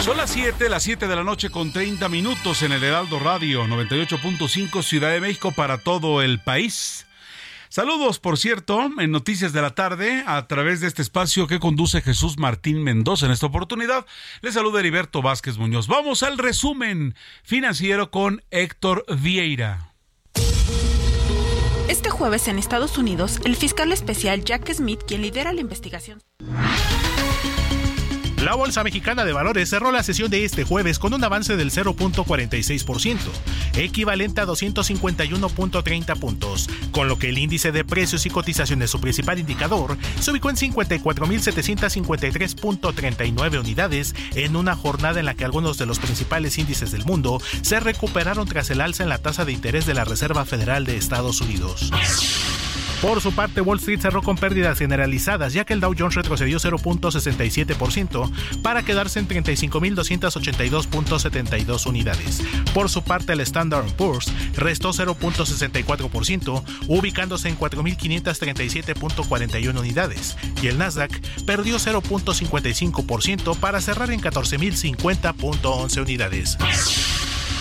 Son las 7, las 7 de la noche con 30 minutos en el Heraldo Radio 98.5 Ciudad de México para todo el país. Saludos, por cierto, en Noticias de la Tarde, a través de este espacio que conduce Jesús Martín Mendoza. En esta oportunidad, le saluda Heriberto Vázquez Muñoz. Vamos al resumen financiero con Héctor Vieira. Este jueves en Estados Unidos, el fiscal especial Jack Smith, quien lidera la investigación. La Bolsa Mexicana de Valores cerró la sesión de este jueves con un avance del 0.46%, equivalente a 251.30 puntos, con lo que el índice de precios y cotizaciones, su principal indicador, se ubicó en 54.753.39 unidades en una jornada en la que algunos de los principales índices del mundo se recuperaron tras el alza en la tasa de interés de la Reserva Federal de Estados Unidos. Por su parte, Wall Street cerró con pérdidas generalizadas, ya que el Dow Jones retrocedió 0.67% para quedarse en 35.282.72 unidades. Por su parte, el Standard Poor's restó 0.64%, ubicándose en 4.537.41 unidades, y el Nasdaq perdió 0.55% para cerrar en 14.050.11 unidades.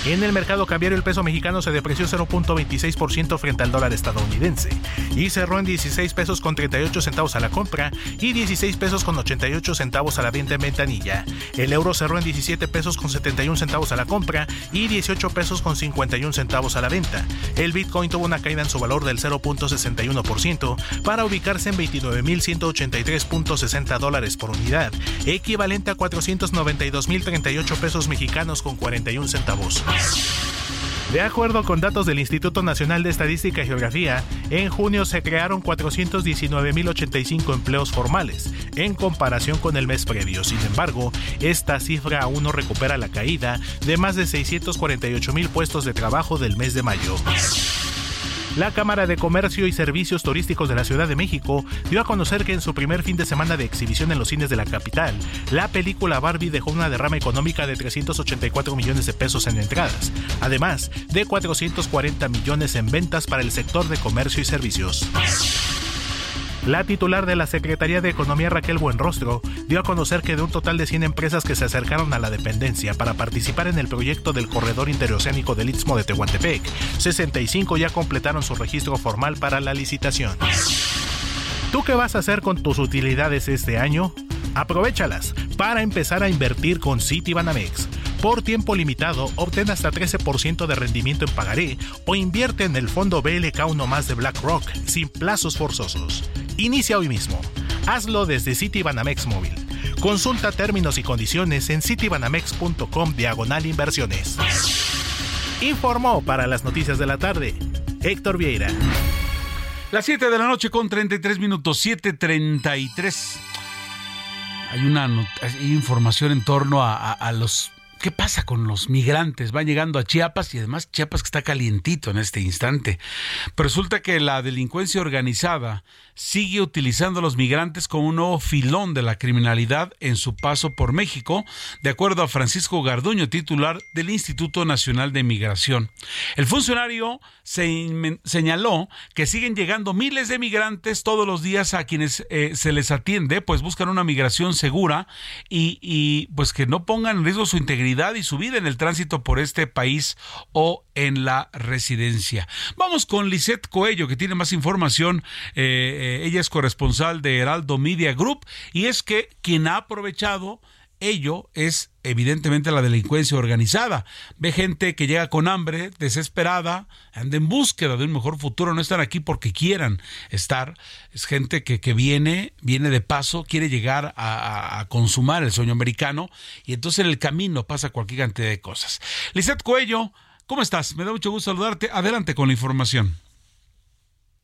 En el mercado cambiario el peso mexicano se depreció 0.26% frente al dólar estadounidense y cerró en 16 pesos con 38 centavos a la compra y 16 pesos con 88 centavos a la venta en ventanilla. El euro cerró en 17 pesos con 71 centavos a la compra y 18 pesos con 51 centavos a la venta. El Bitcoin tuvo una caída en su valor del 0.61% para ubicarse en 29.183.60 dólares por unidad, equivalente a 492.038 pesos mexicanos con 41 centavos. De acuerdo con datos del Instituto Nacional de Estadística y Geografía, en junio se crearon 419.085 empleos formales, en comparación con el mes previo. Sin embargo, esta cifra aún no recupera la caída de más de 648.000 puestos de trabajo del mes de mayo. La Cámara de Comercio y Servicios Turísticos de la Ciudad de México dio a conocer que en su primer fin de semana de exhibición en los cines de la capital, la película Barbie dejó una derrama económica de 384 millones de pesos en entradas, además de 440 millones en ventas para el sector de comercio y servicios. La titular de la Secretaría de Economía Raquel Buenrostro dio a conocer que de un total de 100 empresas que se acercaron a la dependencia para participar en el proyecto del corredor interoceánico del Istmo de Tehuantepec, 65 ya completaron su registro formal para la licitación. ¿Tú qué vas a hacer con tus utilidades este año? Aprovechalas para empezar a invertir con Citibanamex Por tiempo limitado, obtén hasta 13% de rendimiento en pagaré o invierte en el fondo BLK1 más de BlackRock sin plazos forzosos. Inicia hoy mismo. Hazlo desde Citibanamex Móvil. Consulta términos y condiciones en citibanamex.com diagonal inversiones. Informó para las noticias de la tarde Héctor Vieira. Las 7 de la noche con 33 minutos, 7.33. Hay una información en torno a, a los ¿Qué pasa con los migrantes? Van llegando a Chiapas y además Chiapas que está calientito en este instante. Resulta que la delincuencia organizada sigue utilizando a los migrantes como un nuevo filón de la criminalidad en su paso por México, de acuerdo a Francisco Garduño, titular del Instituto Nacional de Migración. El funcionario se señaló que siguen llegando miles de migrantes todos los días a quienes eh, se les atiende, pues buscan una migración segura y, y pues que no pongan en riesgo su integridad y su vida en el tránsito por este país o en la residencia. Vamos con Lisette Coello, que tiene más información. Eh, eh, ella es corresponsal de Heraldo Media Group y es que quien ha aprovechado ello es evidentemente la delincuencia organizada. Ve gente que llega con hambre, desesperada, anda en búsqueda de un mejor futuro, no están aquí porque quieran estar. Es gente que, que viene, viene de paso, quiere llegar a, a, consumar el sueño americano y entonces en el camino pasa cualquier cantidad de cosas. Lizeth Cuello, ¿cómo estás? Me da mucho gusto saludarte. Adelante con la información.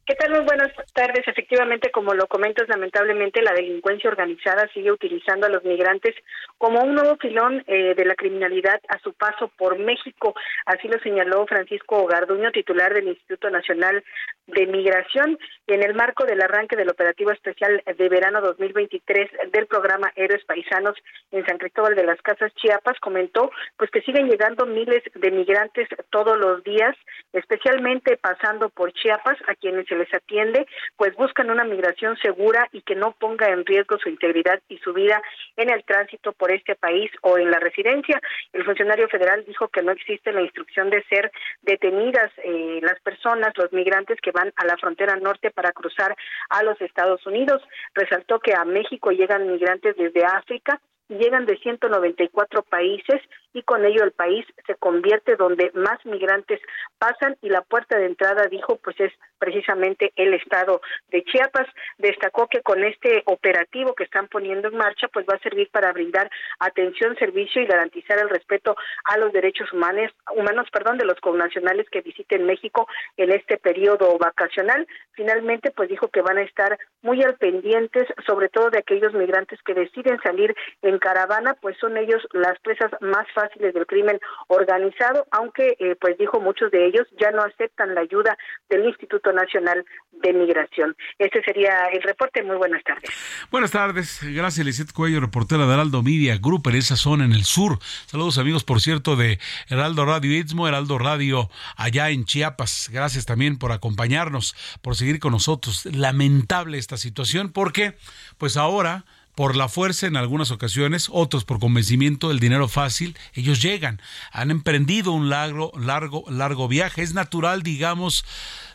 ¿Qué tal? Muy buenas tardes. Efectivamente, como lo comentas, lamentablemente la delincuencia organizada sigue utilizando a los migrantes como un nuevo filón eh, de la criminalidad a su paso por México. Así lo señaló Francisco Garduño, titular del Instituto Nacional de Migración, en el marco del arranque del operativo especial de verano 2023 del programa Héroes Paisanos en San Cristóbal de las Casas, Chiapas, comentó pues que siguen llegando miles de migrantes todos los días, especialmente pasando por Chiapas, a quienes se les atiende, pues buscan una migración segura y que no ponga en riesgo su integridad y su vida en el tránsito por este país o en la residencia. El funcionario federal dijo que no existe la instrucción de ser detenidas eh, las personas, los migrantes que van a la frontera norte para cruzar a los Estados Unidos. Resaltó que a México llegan migrantes desde África llegan de 194 países y con ello el país se convierte donde más migrantes pasan y la puerta de entrada, dijo, pues es precisamente el estado de Chiapas. Destacó que con este operativo que están poniendo en marcha, pues va a servir para brindar atención, servicio y garantizar el respeto a los derechos humanos, humanos, perdón, de los connacionales que visiten México en este periodo vacacional. Finalmente, pues dijo que van a estar muy al pendientes, sobre todo de aquellos migrantes que deciden salir en caravana, pues son ellos las presas más fáciles del crimen organizado, aunque eh, pues dijo muchos de ellos ya no aceptan la ayuda del Instituto Nacional de Migración. Este sería el reporte. Muy buenas tardes. Buenas tardes. Gracias, Lisette Cuello, reportera de Heraldo Media Group en esa zona en el sur. Saludos amigos, por cierto, de Heraldo Radio Istmo, Heraldo Radio allá en Chiapas. Gracias también por acompañarnos, por seguir con nosotros. Lamentable esta situación porque pues ahora por la fuerza en algunas ocasiones, otros por convencimiento, el dinero fácil, ellos llegan, han emprendido un largo, largo, largo viaje. Es natural, digamos,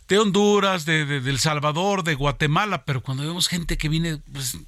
de Honduras, de, de, El Salvador, de Guatemala, pero cuando vemos gente que viene pues,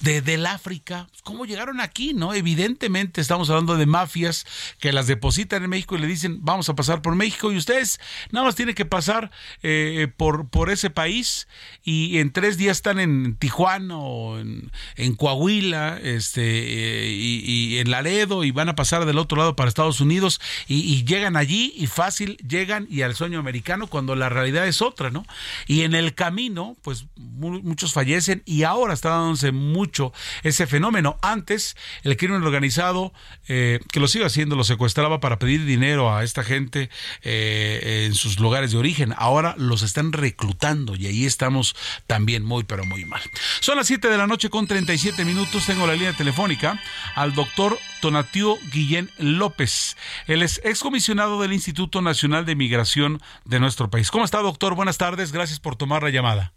de, del África, pues, ¿cómo llegaron aquí? no Evidentemente estamos hablando de mafias que las depositan en México y le dicen vamos a pasar por México y ustedes nada más tienen que pasar eh, por, por ese país y en tres días están en Tijuana o en, en Coahuila este, eh, y, en Laredo y van a pasar del otro lado para Estados Unidos y, y llegan allí y fácil llegan y al sueño americano cuando la realidad es otra, ¿no? Y en el camino, pues muchos fallecen y ahora está dándose mucho ese fenómeno. Antes, el crimen organizado, eh, que lo sigue haciendo, lo secuestraba para pedir dinero a esta gente eh, en sus lugares de origen. Ahora los están reclutando y ahí estamos también muy, pero muy mal. Son las 7 de la noche con 37 minutos. Tengo la línea telefónica al doctor Tonatiu Guillén López. Él es excomisionado del Instituto Nacional de Migración de nuestro país. ¿Cómo está, doctor? Buenas tardes. Gracias por tomar la llamada.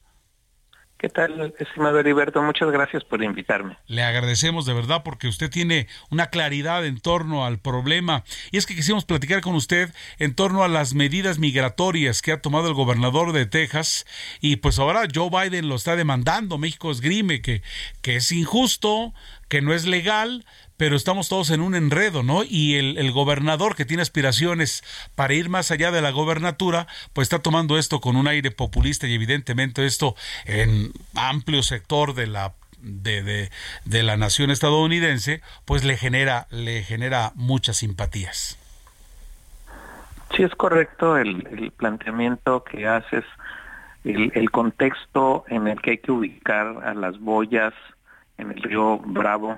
¿Qué tal, estimado Heriberto? Muchas gracias por invitarme. Le agradecemos de verdad porque usted tiene una claridad en torno al problema. Y es que quisimos platicar con usted en torno a las medidas migratorias que ha tomado el gobernador de Texas. Y pues ahora Joe Biden lo está demandando. México esgrime que, que es injusto, que no es legal, pero estamos todos en un enredo, ¿no? Y el, gobernador que tiene aspiraciones para ir más allá de la gobernatura, pues está tomando esto con un aire populista y evidentemente esto en amplio sector de la de la nación estadounidense, pues le genera, le genera muchas simpatías. Sí, es correcto el, el planteamiento que haces, el, el, contexto en el que hay que ubicar a las boyas en el río Bravo,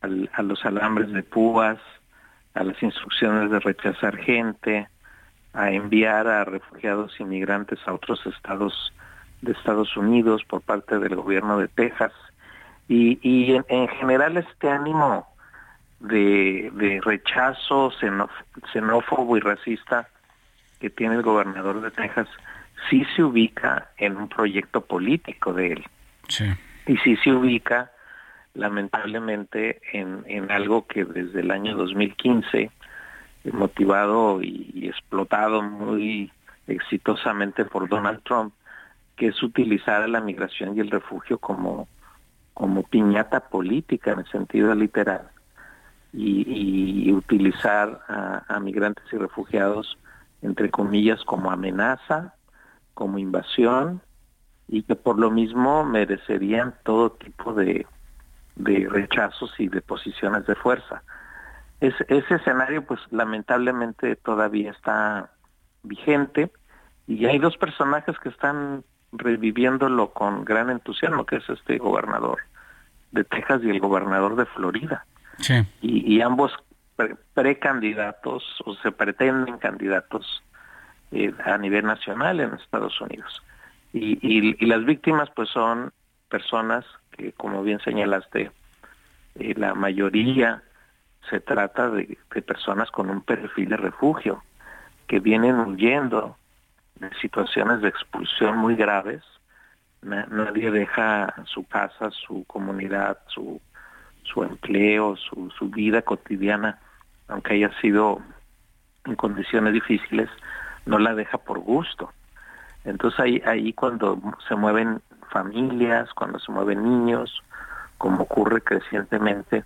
al, a los alambres de púas, a las instrucciones de rechazar gente, a enviar a refugiados inmigrantes a otros estados de Estados Unidos por parte del gobierno de Texas. Y, y en, en general este ánimo de, de rechazo xenófobo y racista que tiene el gobernador de Texas sí se ubica en un proyecto político de él. Sí. Y sí se ubica lamentablemente en, en algo que desde el año 2015, motivado y, explotado muy exitosamente por Donald Trump, que es utilizar a la migración y el refugio como, como piñata política en el sentido literal y, utilizar a, migrantes y refugiados entre comillas como amenaza, como invasión y que por lo mismo merecerían todo tipo de, de rechazos y de posiciones de fuerza. Es, ese escenario pues lamentablemente todavía está vigente y hay dos personajes que están reviviéndolo con gran entusiasmo, que es este gobernador de Texas y el gobernador de Florida. Sí. Y, y, ambos precandidatos o se pretenden candidatos eh, a nivel nacional en Estados Unidos. Y, y, y, las víctimas pues son personas como bien señalaste, eh, la mayoría se trata de, de personas con un perfil de refugio, que vienen huyendo de situaciones de expulsión muy graves. Nadie deja su casa, su comunidad, su, su empleo, su, su vida cotidiana, aunque haya sido en condiciones difíciles, no la deja por gusto. Entonces ahí, ahí cuando se mueven familias, cuando se mueven niños, como ocurre crecientemente,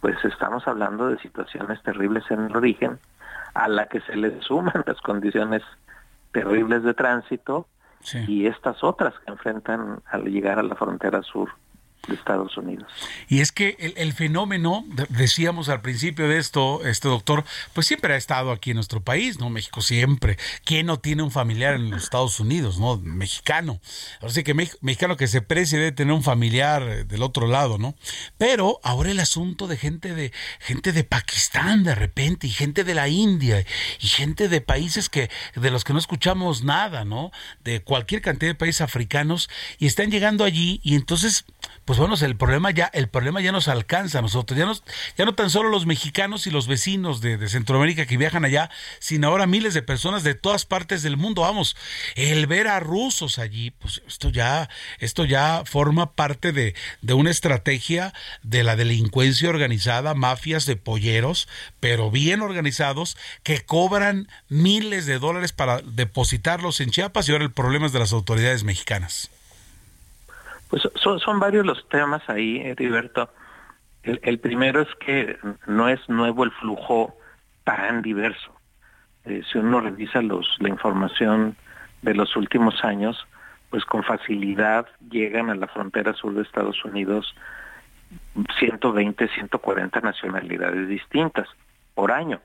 pues estamos hablando de situaciones terribles en el origen, a la que se le suman las condiciones terribles de tránsito sí. y estas otras que enfrentan al llegar a la frontera sur de Estados Unidos. Y es que el, fenómeno, decíamos al principio de esto, este doctor, pues siempre ha estado aquí en nuestro país, ¿no? México siempre. ¿Quién no tiene un familiar en los Estados Unidos, ¿no? Mexicano. Así que me, mexicano que se precie debe tener un familiar del otro lado, ¿no? Pero ahora el asunto de gente de, gente de Pakistán de repente, y gente de la India, y gente de países que, de los que no escuchamos nada, ¿no? De cualquier cantidad de países africanos, y están llegando allí, y entonces, pues bueno, el problema ya, el problema ya nos alcanza a nosotros, ya, nos, ya no tan solo los mexicanos y los vecinos de, de, Centroamérica que viajan allá, sino ahora miles de personas de todas partes del mundo. Vamos, el ver a rusos allí, pues esto ya, esto ya forma parte de, de una estrategia de la delincuencia organizada, mafias de polleros, pero bien organizados, que cobran miles de dólares para depositarlos en Chiapas y ahora el problema es de las autoridades mexicanas. Pues son, varios los temas ahí, Heriberto. El, el, primero es que no es nuevo el flujo tan diverso. Eh, si uno revisa los, la información de los últimos años, pues con facilidad llegan a la frontera sur de Estados Unidos 120, 140 nacionalidades distintas por año.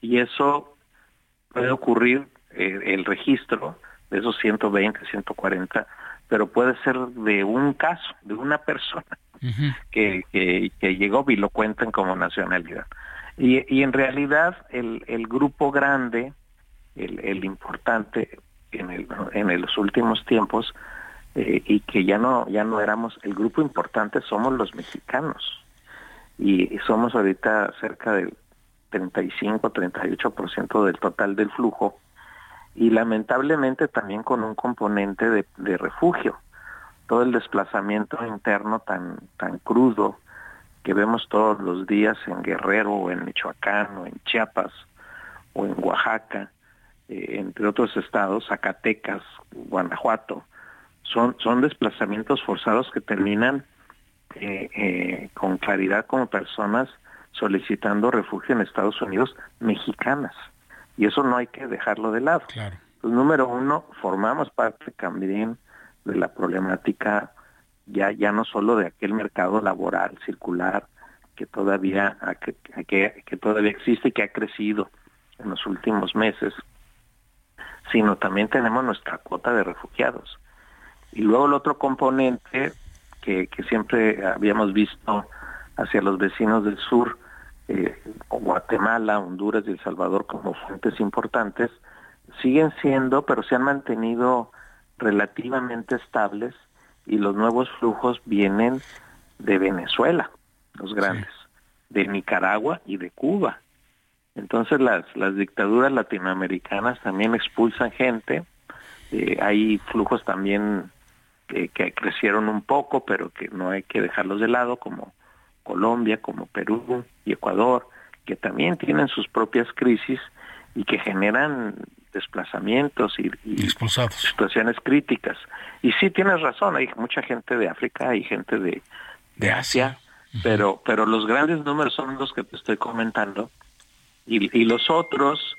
Y eso puede ocurrir, eh, el registro de esos 120, 140 pero puede ser de un caso, de una persona uh -huh. que, que, que, llegó y lo cuentan como nacionalidad. Y, y en realidad el, el grupo grande, el, el importante en, el, en los últimos tiempos, eh, y que ya no, ya no éramos, el grupo importante somos los mexicanos. Y, y somos ahorita cerca del 35-38% del total del flujo y lamentablemente también con un componente de, refugio. Todo el desplazamiento interno tan, tan crudo que vemos todos los días en Guerrero o en Michoacán o en Chiapas o en Oaxaca, eh, entre otros estados, Zacatecas, Guanajuato, son, son desplazamientos forzados que terminan eh, eh, con claridad como personas solicitando refugio en Estados Unidos mexicanas. Y eso no hay que dejarlo de lado. Pues, número uno, formamos parte también de la problemática ya, ya no solo de aquel mercado laboral circular que todavía, que, que todavía existe y que ha crecido en los últimos meses, sino también tenemos nuestra cuota de refugiados. Y luego el otro componente que, que siempre habíamos visto hacia los vecinos del sur, eh, Guatemala, Honduras y El Salvador como fuentes importantes, siguen siendo, pero se han mantenido relativamente estables y los nuevos flujos vienen de Venezuela, los grandes, de Nicaragua y de Cuba. Entonces las, las dictaduras latinoamericanas también expulsan gente, eh, hay flujos también que, que, crecieron un poco, pero que no hay que dejarlos de lado, como Colombia, como Perú y Ecuador, que también tienen sus propias crisis y que generan desplazamientos y, situaciones críticas. Y sí tienes razón, hay mucha gente de África, hay gente de, de Asia, pero, pero los grandes números son los que te estoy comentando. Y, y los otros,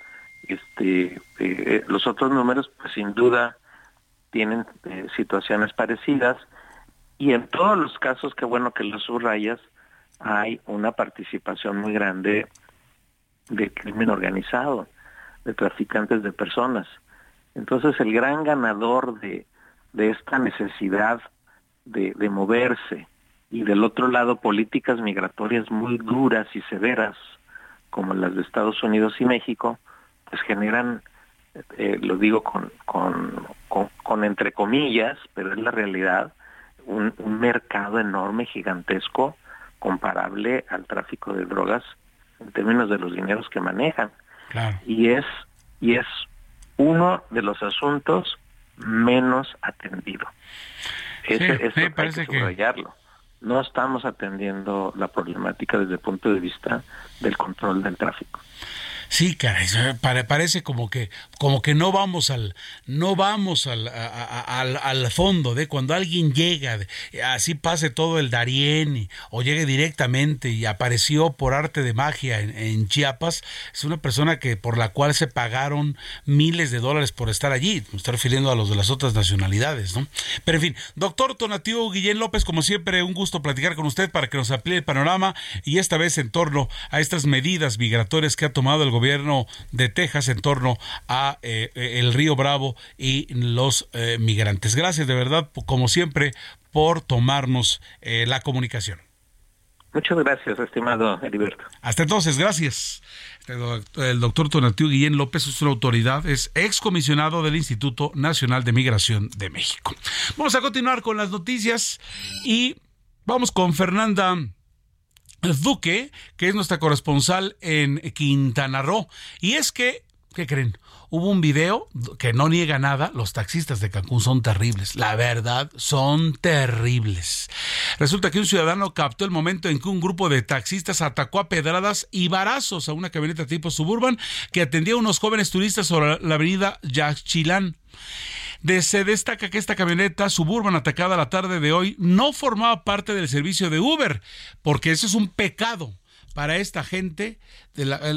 este, eh, los otros números, pues sin duda tienen eh, situaciones parecidas. Y en todos los casos, qué bueno que los subrayas, hay una participación muy grande de crimen organizado, de traficantes de personas. Entonces el gran ganador de, de esta necesidad de, de moverse y del otro lado políticas migratorias muy duras y severas como las de Estados Unidos y México, pues generan, eh, lo digo con, con, con, entre comillas, pero es la realidad, un mercado enorme, gigantesco, comparable al tráfico de drogas en términos de los dineros que manejan. Y es y es uno de los asuntos menos atendido. Ese, sí, parece que subrayarlo. No estamos atendiendo la problemática desde el punto de vista del control del tráfico. Sí, caray, parece como que, como que no vamos al, no vamos al, al, al, fondo de cuando alguien llega, así pase todo el Darién o llegue directamente y apareció por arte de magia en, Chiapas, es una persona que por la cual se pagaron miles de dólares por estar allí. Me estoy refiriendo a los de las otras nacionalidades, ¿no? Pero en fin, doctor Tonatiuh Guillén López, como siempre, un gusto platicar con usted para que nos amplíe el panorama y esta vez en torno a estas medidas migratorias que ha tomado el gobierno de Texas en torno a eh, eh, el río Bravo y los eh, migrantes. Gracias de verdad, como siempre, por tomarnos la comunicación. Muchas gracias, estimado Heriberto. Hasta entonces, gracias. El doctor Tonatiu Guillén López es una autoridad, es excomisionado del Instituto Nacional de Migración de México. Vamos a continuar con las noticias y vamos con Fernanda Duque, que es nuestra corresponsal en Quintana Roo. Y es que, ¿qué creen? Hubo un video que no niega nada, los taxistas de Cancún son terribles, la verdad, son terribles. Resulta que un ciudadano captó el momento en que un grupo de taxistas atacó a pedradas y varazos a una camioneta tipo suburban que atendía a unos jóvenes turistas sobre la avenida Yaxchilán se destaca que esta camioneta suburban atacada la tarde de hoy no formaba parte del servicio de Uber, porque eso es un pecado para esta gente.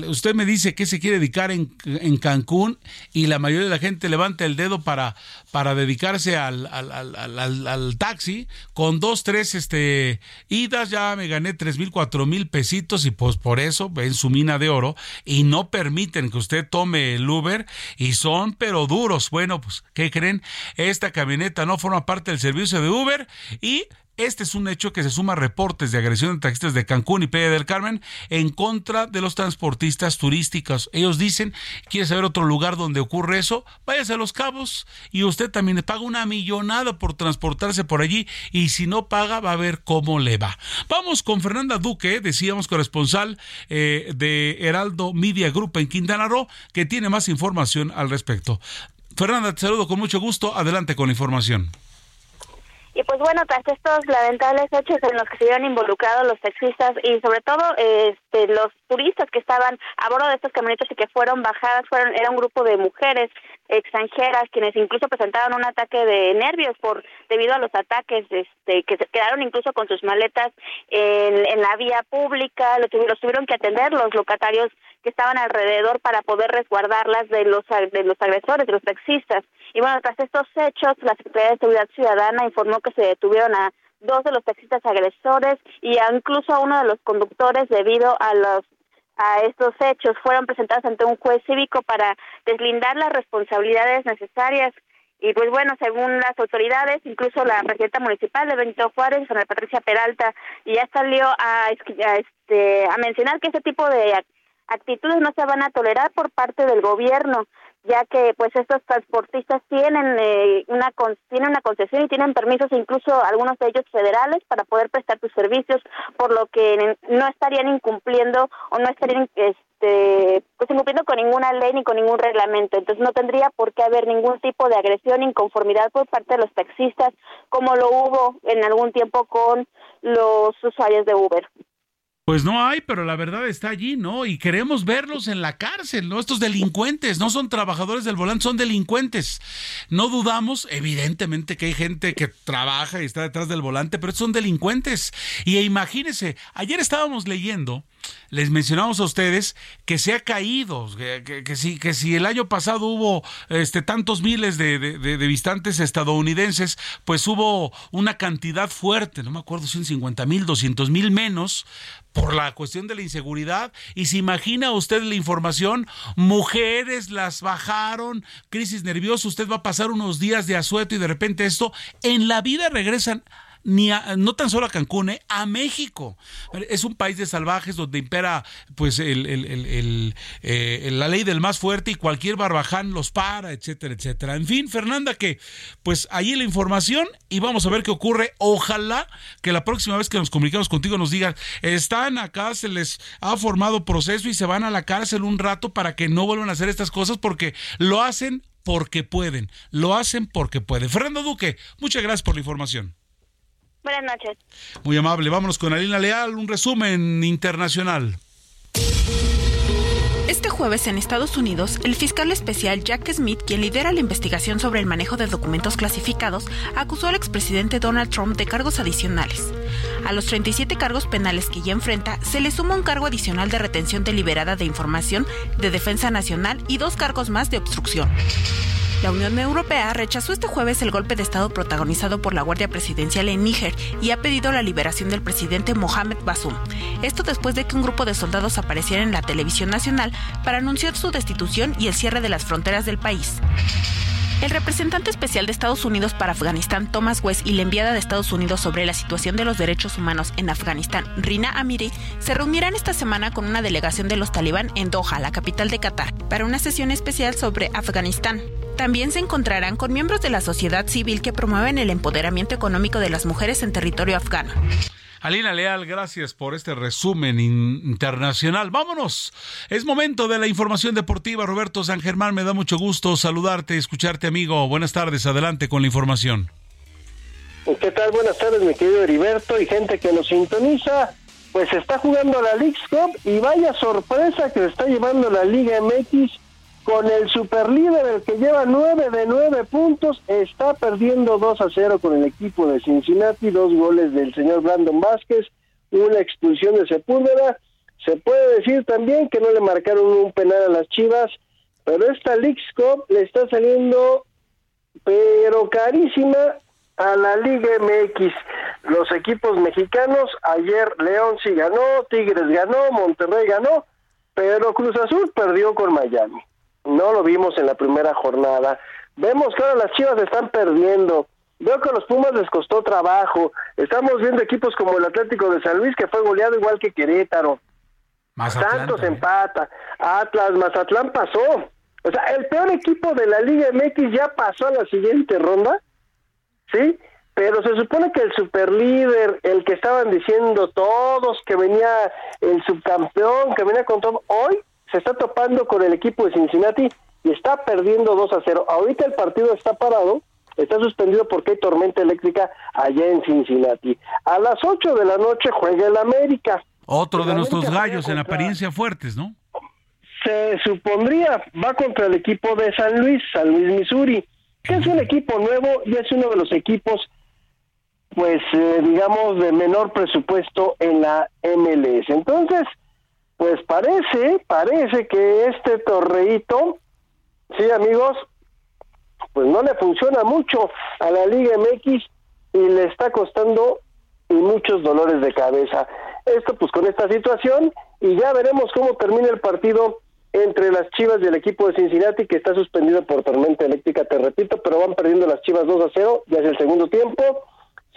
usted me dice que se quiere dedicar en, Cancún y la mayoría de la gente levanta el dedo para, para dedicarse al, al, taxi. Con dos, tres este, idas ya me gané tres mil, cuatro mil pesitos y pues por eso en su mina de oro y no permiten que usted tome el Uber y son pero duros. Bueno, pues, ¿qué creen? Esta camioneta no forma parte del servicio de Uber y este es un hecho que se suma a reportes de agresión de taxistas de Cancún y Playa del Carmen en contra de los transportistas turísticos. Ellos dicen, ¿quiere saber otro lugar donde ocurre eso? Váyase a Los Cabos y usted también le paga una millonada por transportarse por allí y si no paga va a ver cómo le va. Vamos con Fernanda Duque, decíamos corresponsal eh, de Heraldo Media Group en Quintana Roo, que tiene más información al respecto. Fernanda, te saludo con mucho gusto. Adelante con la información. Y pues bueno, tras estos lamentables hechos en los que se vieron involucrados los taxistas y sobre todo este, los turistas que estaban a bordo de estos camionetas y que fueron bajadas, fueron era un grupo de mujeres extranjeras quienes incluso presentaron un ataque de nervios por debido a los ataques este que se quedaron incluso con sus maletas en, en la vía pública, los, los tuvieron que atender los locatarios que estaban alrededor para poder resguardarlas de los de los agresores, de los taxistas. Y bueno, tras estos hechos, la Secretaría de Seguridad Ciudadana informó que se detuvieron a dos de los taxistas agresores y incluso a uno de los conductores debido a los a estos hechos fueron presentados ante un juez cívico para deslindar las responsabilidades necesarias y pues bueno, según las autoridades, incluso la presidenta municipal de Benito Juárez, Ana Patricia Peralta, ya salió a, a, este, a mencionar que ese tipo de actitudes no se van a tolerar por parte del gobierno ya que pues estos transportistas tienen eh, una tienen una concesión y tienen permisos incluso algunos de ellos federales para poder prestar sus servicios por lo que no estarían incumpliendo o no estarían este pues incumpliendo con ninguna ley ni con ningún reglamento. Entonces no tendría por qué haber ningún tipo de agresión inconformidad por parte de los taxistas como lo hubo en algún tiempo con los usuarios de Uber pues no hay, pero la verdad está allí, ¿no? Y queremos verlos en la cárcel, ¿no? Estos delincuentes no son trabajadores del volante, son delincuentes. No dudamos, evidentemente, que hay gente que trabaja y está detrás del volante, pero son delincuentes. Y imagínense, ayer estábamos leyendo les mencionamos a ustedes que se ha caído, que, si, que si el año pasado hubo este, tantos miles de, visitantes estadounidenses, pues hubo una cantidad fuerte, no me acuerdo, 150 mil, 200 mil menos, por la cuestión de la inseguridad. Y se imagina usted la información, mujeres las bajaron, crisis nerviosa, usted va a pasar unos días de asueto y de repente esto, en la vida regresan no tan solo a Cancún, ¿eh? a México. Es un país de salvajes donde impera pues eh, la ley del más fuerte y cualquier barbaján los para, etcétera, etcétera. En fin, Fernanda, que pues ahí la información y vamos a ver qué ocurre. Ojalá que la próxima vez que nos comuniquemos contigo nos digan, están acá, se les ha formado proceso y se van a la cárcel un rato para que no vuelvan a hacer estas cosas porque lo hacen porque pueden, lo hacen porque pueden. Fernando Duque, muchas gracias por la información. Buenas noches. Muy amable. Vámonos con Alina Leal, un resumen internacional. Este jueves en Estados Unidos, el fiscal especial Jack Smith, quien lidera la investigación sobre el manejo de documentos clasificados, acusó al expresidente Donald Trump de cargos adicionales. A los 37 cargos penales que ya enfrenta, se le suma un cargo adicional de retención deliberada de información de defensa nacional y dos cargos más de obstrucción. La Unión Europea rechazó este jueves el golpe de Estado protagonizado por la Guardia Presidencial en Níger y ha pedido la liberación del presidente Mohamed Bazoum. Esto después de que un grupo de soldados apareciera en la televisión nacional para anunciar su destitución y el cierre de las fronteras del país. El representante especial de Estados Unidos para Afganistán, Thomas West, y la enviada de Estados Unidos sobre la situación de los derechos humanos en Afganistán, Rina Amiri, se reunirán esta semana con una delegación de los talibán en Doha, la capital de Qatar, para una sesión especial sobre Afganistán. También se encontrarán con miembros de la sociedad civil que promueven el empoderamiento económico de las mujeres en territorio afgano. Alina Leal, gracias por este resumen internacional. Vámonos. Es momento de la información deportiva. Roberto San Germán, me da mucho gusto saludarte, escucharte, amigo. Buenas tardes. Adelante con la información. ¿Qué tal? Buenas tardes, mi querido Heriberto y gente que nos sintoniza. Pues está jugando la League Cup y vaya sorpresa que se está llevando la Liga MX con el superlíder, el que lleva nueve de nueve puntos, está perdiendo 2 a 0 con el equipo de Cincinnati, dos goles del señor Brandon Vázquez, una expulsión de Sepúlveda. Se puede decir también que no le marcaron un penal a las Chivas, pero esta League Cup le está saliendo pero carísima a la Liga MX. Los equipos mexicanos, ayer León sí ganó, Tigres ganó, Monterrey ganó, pero Cruz Azul perdió con Miami. No lo vimos en la primera jornada. Vemos que ahora las Chivas están perdiendo. Veo que a los Pumas les costó trabajo. Estamos viendo equipos como el Atlético de San Luis que fue goleado igual que Querétaro. Santos empata. Atlas, Mazatlán pasó. O sea, el peor equipo de la Liga MX ya pasó a la siguiente ronda. ¿Sí? Pero se supone que el superlíder, el que estaban diciendo todos que venía el subcampeón, que venía con todo, hoy se está topando con el equipo de Cincinnati y está perdiendo 2 a 0. Ahorita el partido está parado está suspendido porque hay tormenta eléctrica allá en Cincinnati. A las 8 de la noche juega el América. Otro de nuestros gallos en apariencia fuertes, ¿no? Se supondría, va contra el equipo de San Luis, San Luis, Missouri, que es un equipo nuevo y es uno de los equipos, pues, eh, digamos, de menor presupuesto en la MLS. Entonces, pues parece, parece que este torreíto, sí, amigos, pues no le funciona mucho a la Liga MX y le está costando y muchos dolores de cabeza. Esto pues con esta situación y ya veremos cómo termina el partido entre las Chivas y el equipo de Cincinnati que está suspendido por tormenta eléctrica, te repito, pero van perdiendo las Chivas 2 a 0, ya es el segundo tiempo,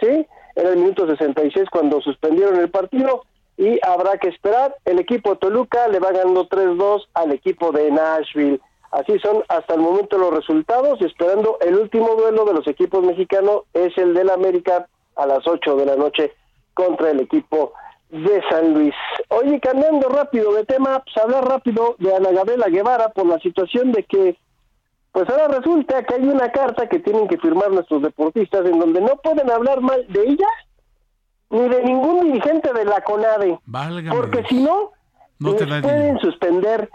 ¿sí? Era el minuto 66 cuando suspendieron el partido y habrá que esperar. El equipo Toluca le va ganando 3-2 al equipo de Nashville. Así son hasta el momento los resultados y esperando el último duelo de los equipos mexicanos es el del América a las 8 de la noche contra el equipo de San Luis. Oye, cambiando rápido de tema, pues hablar rápido de Ana Gabriela Guevara por la situación de que, pues ahora resulta que hay una carta que tienen que firmar nuestros deportistas en donde no pueden hablar mal de ella ni de ningún dirigente de la CONADE. porque si no, no te pueden suspender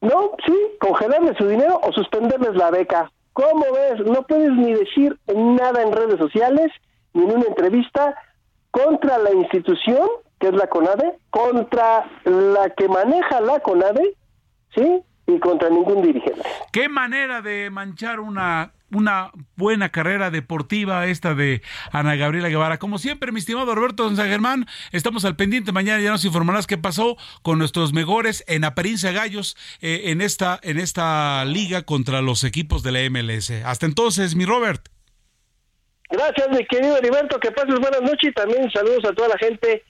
no, sí, congelarles su dinero o suspenderles la beca. ¿Cómo ves? No puedes ni decir nada en redes sociales ni en una entrevista contra la institución, que es la CONADE, contra la que maneja la CONADE, ¿sí? Y contra ningún dirigente. ¿Qué manera de manchar una una buena carrera deportiva esta de Ana Gabriela Guevara. Como siempre, mi estimado Roberto San Germán, estamos al pendiente. Mañana ya nos informarás qué pasó con nuestros mejores en Aperincia Gallos eh, en, esta, en esta liga contra los equipos de la MLS. Hasta entonces, mi Robert. Gracias, mi querido Heriberto. Que pases buenas noches y también saludos a toda la gente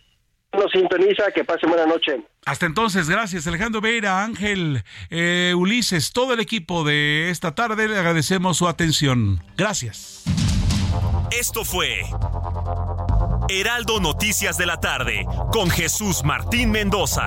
nos sintoniza. Que pase buena noche. Hasta entonces, gracias Alejandro Veira, Ángel, eh, Ulises, todo el equipo de esta tarde. Le agradecemos su atención. Gracias. Esto fue Heraldo Noticias de la tarde con Jesús Martín Mendoza.